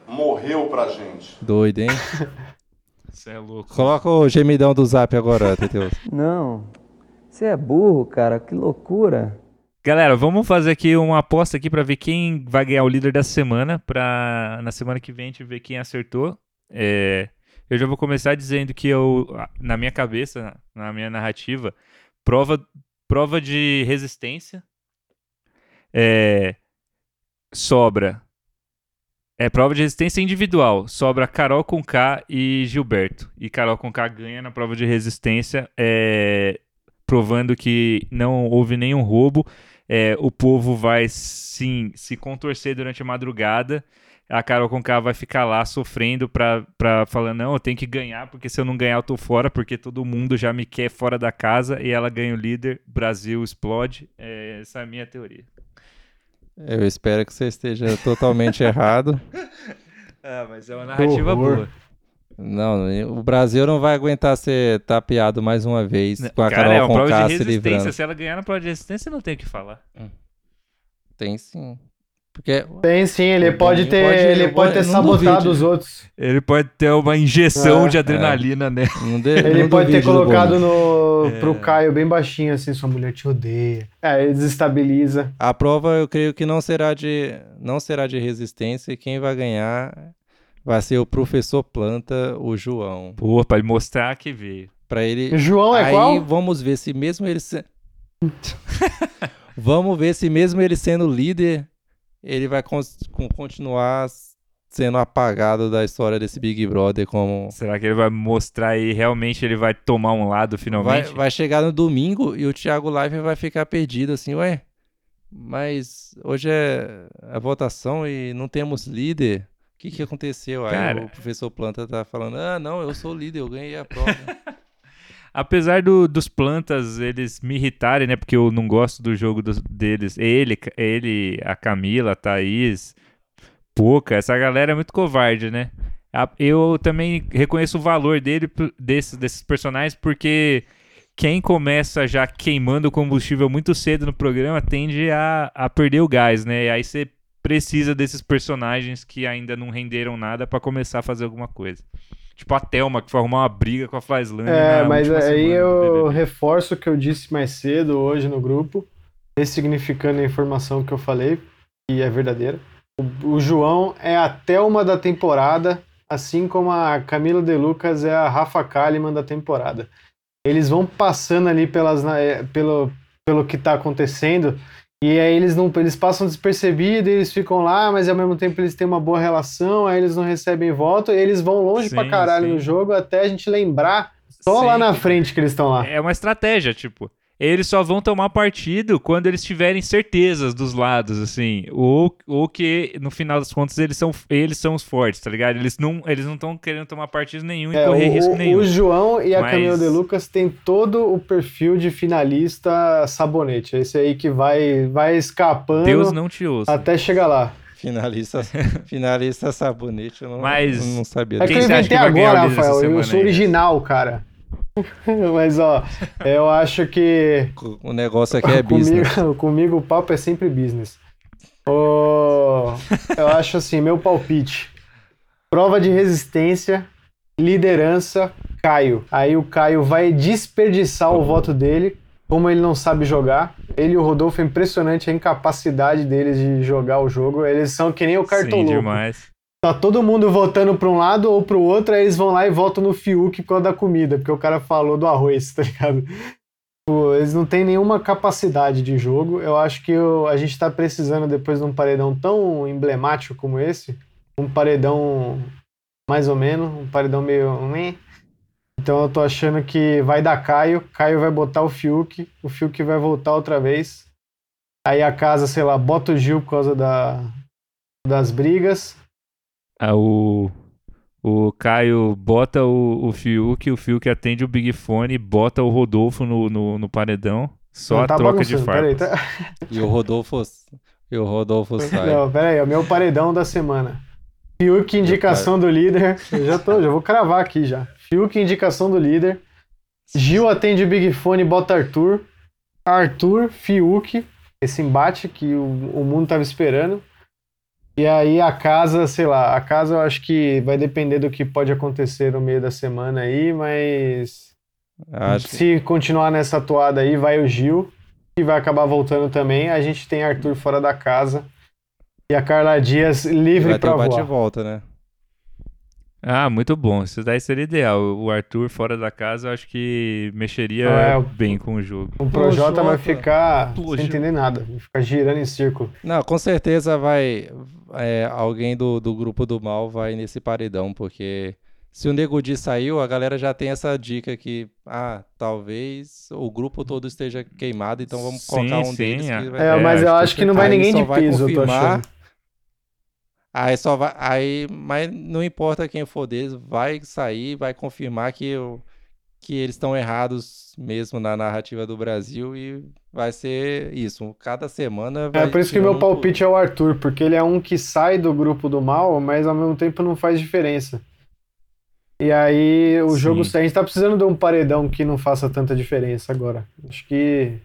morreu pra gente. Doido, hein? Você é louco. Coloca o gemidão do zap agora, Teteus. Não. Você é burro, cara. Que loucura. Galera, vamos fazer aqui uma aposta aqui pra ver quem vai ganhar o líder da semana. Pra na semana que vem a gente ver quem acertou. É, eu já vou começar dizendo que eu, na minha cabeça, na minha narrativa, prova, prova de resistência é, sobra. É prova de resistência individual. Sobra Carol com K e Gilberto. E Carol com K ganha na prova de resistência, é, provando que não houve nenhum roubo. É, o povo vai sim se contorcer durante a madrugada. A Carol com K vai ficar lá sofrendo pra, pra falar: não, eu tenho que ganhar, porque se eu não ganhar, eu tô fora, porque todo mundo já me quer fora da casa. E ela ganha o líder, Brasil explode. É, essa é a minha teoria. Eu espero que você esteja totalmente errado. Ah, mas é uma narrativa horror. boa. Não, o Brasil não vai aguentar ser tapeado mais uma vez com a Cara, Carol é uma prova de se resistência. livrando. Se ela ganhar na prova de resistência, não tem o que falar. Tem sim. Porque Tem sim, ele pode ter, pode- ele pode ter sabotado os outros. Ele pode ter uma injeção É, de adrenalina, né? não de, Ele não pode ter colocado no, É. pro Caio bem baixinho, assim, sua mulher te odeia. É, ele desestabiliza. A prova eu creio que não será de não será de resistência e quem vai ganhar vai ser o professor Planta, o João. Pô, pra ele mostrar que veio. Pra ele O João é Aí qual? vamos ver se mesmo ele se... Vamos ver se mesmo ele sendo líder, ele vai com- continuar sendo apagado da história desse Big Brother como Será que ele vai mostrar e realmente ele vai tomar um lado vai, finalmente? vai chegar no domingo e o Thiago Live vai ficar perdido assim, ué, mas hoje é a votação e não temos líder. O que que aconteceu? Aí Cara. o professor Planta tá falando: "Ah, não, eu sou líder, eu ganhei a prova". Apesar do- dos plantas eles me irritarem, né? Porque eu não gosto do jogo dos- deles. Ele, ele, a Camila, a Thaís, Pouca, essa galera é muito covarde, né? Eu também reconheço o valor dele, desses, desses personagens, porque quem começa já queimando o combustível muito cedo no programa tende a, a perder o gás, né? E aí você precisa desses personagens que ainda não renderam nada pra começar a fazer alguma coisa. Tipo a Thelma, que foi arrumar uma briga com a Flyslane É, mas aí eu reforço o que eu disse mais cedo hoje no grupo, ressignificando a informação que eu falei, que é verdadeira. O, o João é a Thelma da temporada, assim como a Camila De Lucas é a Rafa Kalimann da temporada. Eles vão passando ali pelas, é, pelo, pelo que tá acontecendo, e aí eles não eles passam despercebidos, eles ficam lá, mas ao mesmo tempo eles têm uma boa relação, aí eles não recebem voto, e eles vão longe Sim, pra caralho sim. no jogo até a gente lembrar só Sim. lá na frente que eles estão lá. É uma estratégia, tipo. Eles só vão tomar partido quando eles tiverem certezas dos lados, assim. Ou, ou que, no final das contas, eles são, eles são os fortes, tá ligado? Eles não eles não estão querendo tomar partido nenhum e É, correr o, risco o- nenhum. o João e a Mas- Camila De Lucas têm todo o perfil de finalista sabonete. Esse aí que vai, vai escapando Deus não te ouça. até chegar lá. Finalista, finalista sabonete, eu não, Mas- eu não sabia. É que eu inventei agora, Rafael. Eu sou aí? original, cara. Mas, ó, eu acho que O negócio aqui é business. comigo, comigo o papo é sempre business. Ô, eu acho assim, meu palpite. Prova de resistência, liderança, Caio. Aí o Caio vai desperdiçar o voto dele, como ele não sabe jogar. Ele e o Rodolfo é impressionante a incapacidade deles de jogar o jogo. Eles são que nem o Sim, cartoloco. demais. Tá todo mundo votando pra um lado ou pro outro, aí eles vão lá e votam no Fiuk por causa da comida, porque o cara falou do arroz, tá ligado? Pô, eles não têm nenhuma capacidade de jogo. Eu acho que o- a gente tá precisando, depois de um paredão tão emblemático como esse, um paredão mais ou menos, um paredão meio. meh. Então eu tô achando que vai dar Caio, Caio vai botar o Fiuk, o Fiuk vai voltar outra vez. Aí a casa, sei lá, bota o Gil por causa da, das brigas. Ah, o, o Caio bota o, o Fiuk, o Fiuk atende o Big Fone, bota o Rodolfo no, no, no paredão. Só Não, a tá troca de farpas. peraí, tá- E o Rodolfo, e o Rodolfo sai. Não, pera aí, é o meu paredão da semana. Fiuk, indicação do líder. Eu já tô, já vou cravar aqui já. Fiuk, indicação do líder. Gil atende o Big Fone e bota Arthur. Arthur, Fiuk, esse embate que o, o mundo tava esperando. E aí a casa, sei lá, a casa eu acho que vai depender do que pode acontecer no meio da semana aí, mas Acho se continuar nessa toada aí, vai o Gil, que vai acabar voltando também. A gente tem Arthur fora da casa e a Carla Dias livre bate e voar. volta, né? Ah, muito bom. Isso daí seria ideal. O Arthur fora da casa, eu acho que mexeria É, o- bem com o jogo. O Projota vai ficar Projota. sem entender nada, vai ficar girando em círculo. Não, com certeza vai. é, alguém do, do grupo do mal vai nesse paredão, porque se o Nego Di saiu, a galera já tem essa dica que, ah, talvez o grupo todo esteja queimado, então vamos Sim, colocar um sim, deles que é. vai. É, É, mas eu acho que que não vai ninguém de piso, eu tô achando. Aí só vai. Aí, mas não importa quem for deles, vai sair, vai confirmar que, o, que eles estão errados mesmo na narrativa do Brasil e vai ser isso. Cada semana É por isso que meu palpite é o Arthur, porque ele é um que sai do grupo do mal, mas ao mesmo tempo não faz diferença. E aí o Sim. jogo. A gente tá precisando de um paredão que não faça tanta diferença agora. Acho que.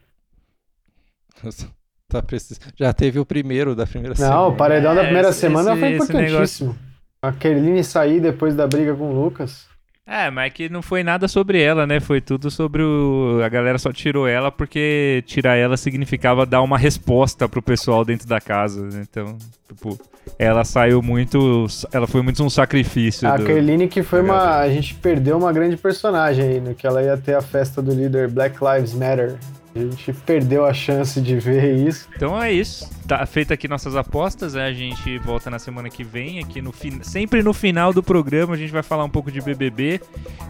Tá precis... Já teve o primeiro da primeira Não, semana. o paredão da É, primeira esse- semana esse- foi importantíssimo. A Kerline sair depois da briga com o Lucas. É, mas que não foi nada sobre ela, né? Foi tudo sobre o. A galera só tirou ela porque tirar ela significava dar uma resposta pro pessoal dentro da casa. né? Então, tipo, ela saiu muito. Ela foi muito um sacrifício. A do- Kerline que foi da uma. galera. A gente perdeu uma grande personagem aí, né? Que ela ia ter a festa do líder Black Lives Matter. A gente perdeu a chance de ver isso. Então é isso. Tá feita aqui nossas apostas. né? A gente volta na semana que vem. Aqui no fin... Sempre no final do programa a gente vai falar um pouco de BBB.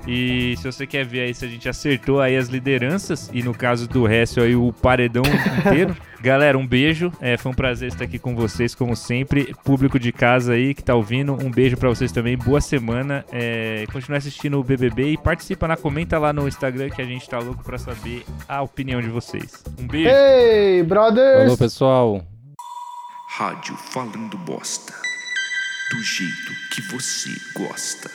E se você quer ver aí se a gente acertou aí as lideranças. E no caso do resto aí o paredão inteiro. Galera, um beijo. É, foi um prazer estar aqui com vocês, como sempre. Público de casa aí que tá ouvindo, um beijo pra vocês também. Boa semana. É, continue assistindo o BBB e participa na comenta lá no Instagram que a gente tá louco pra saber a opinião de vocês. Um beijo. Hey, brothers! Falou, pessoal. Rádio Falando Bosta. Do jeito que você gosta.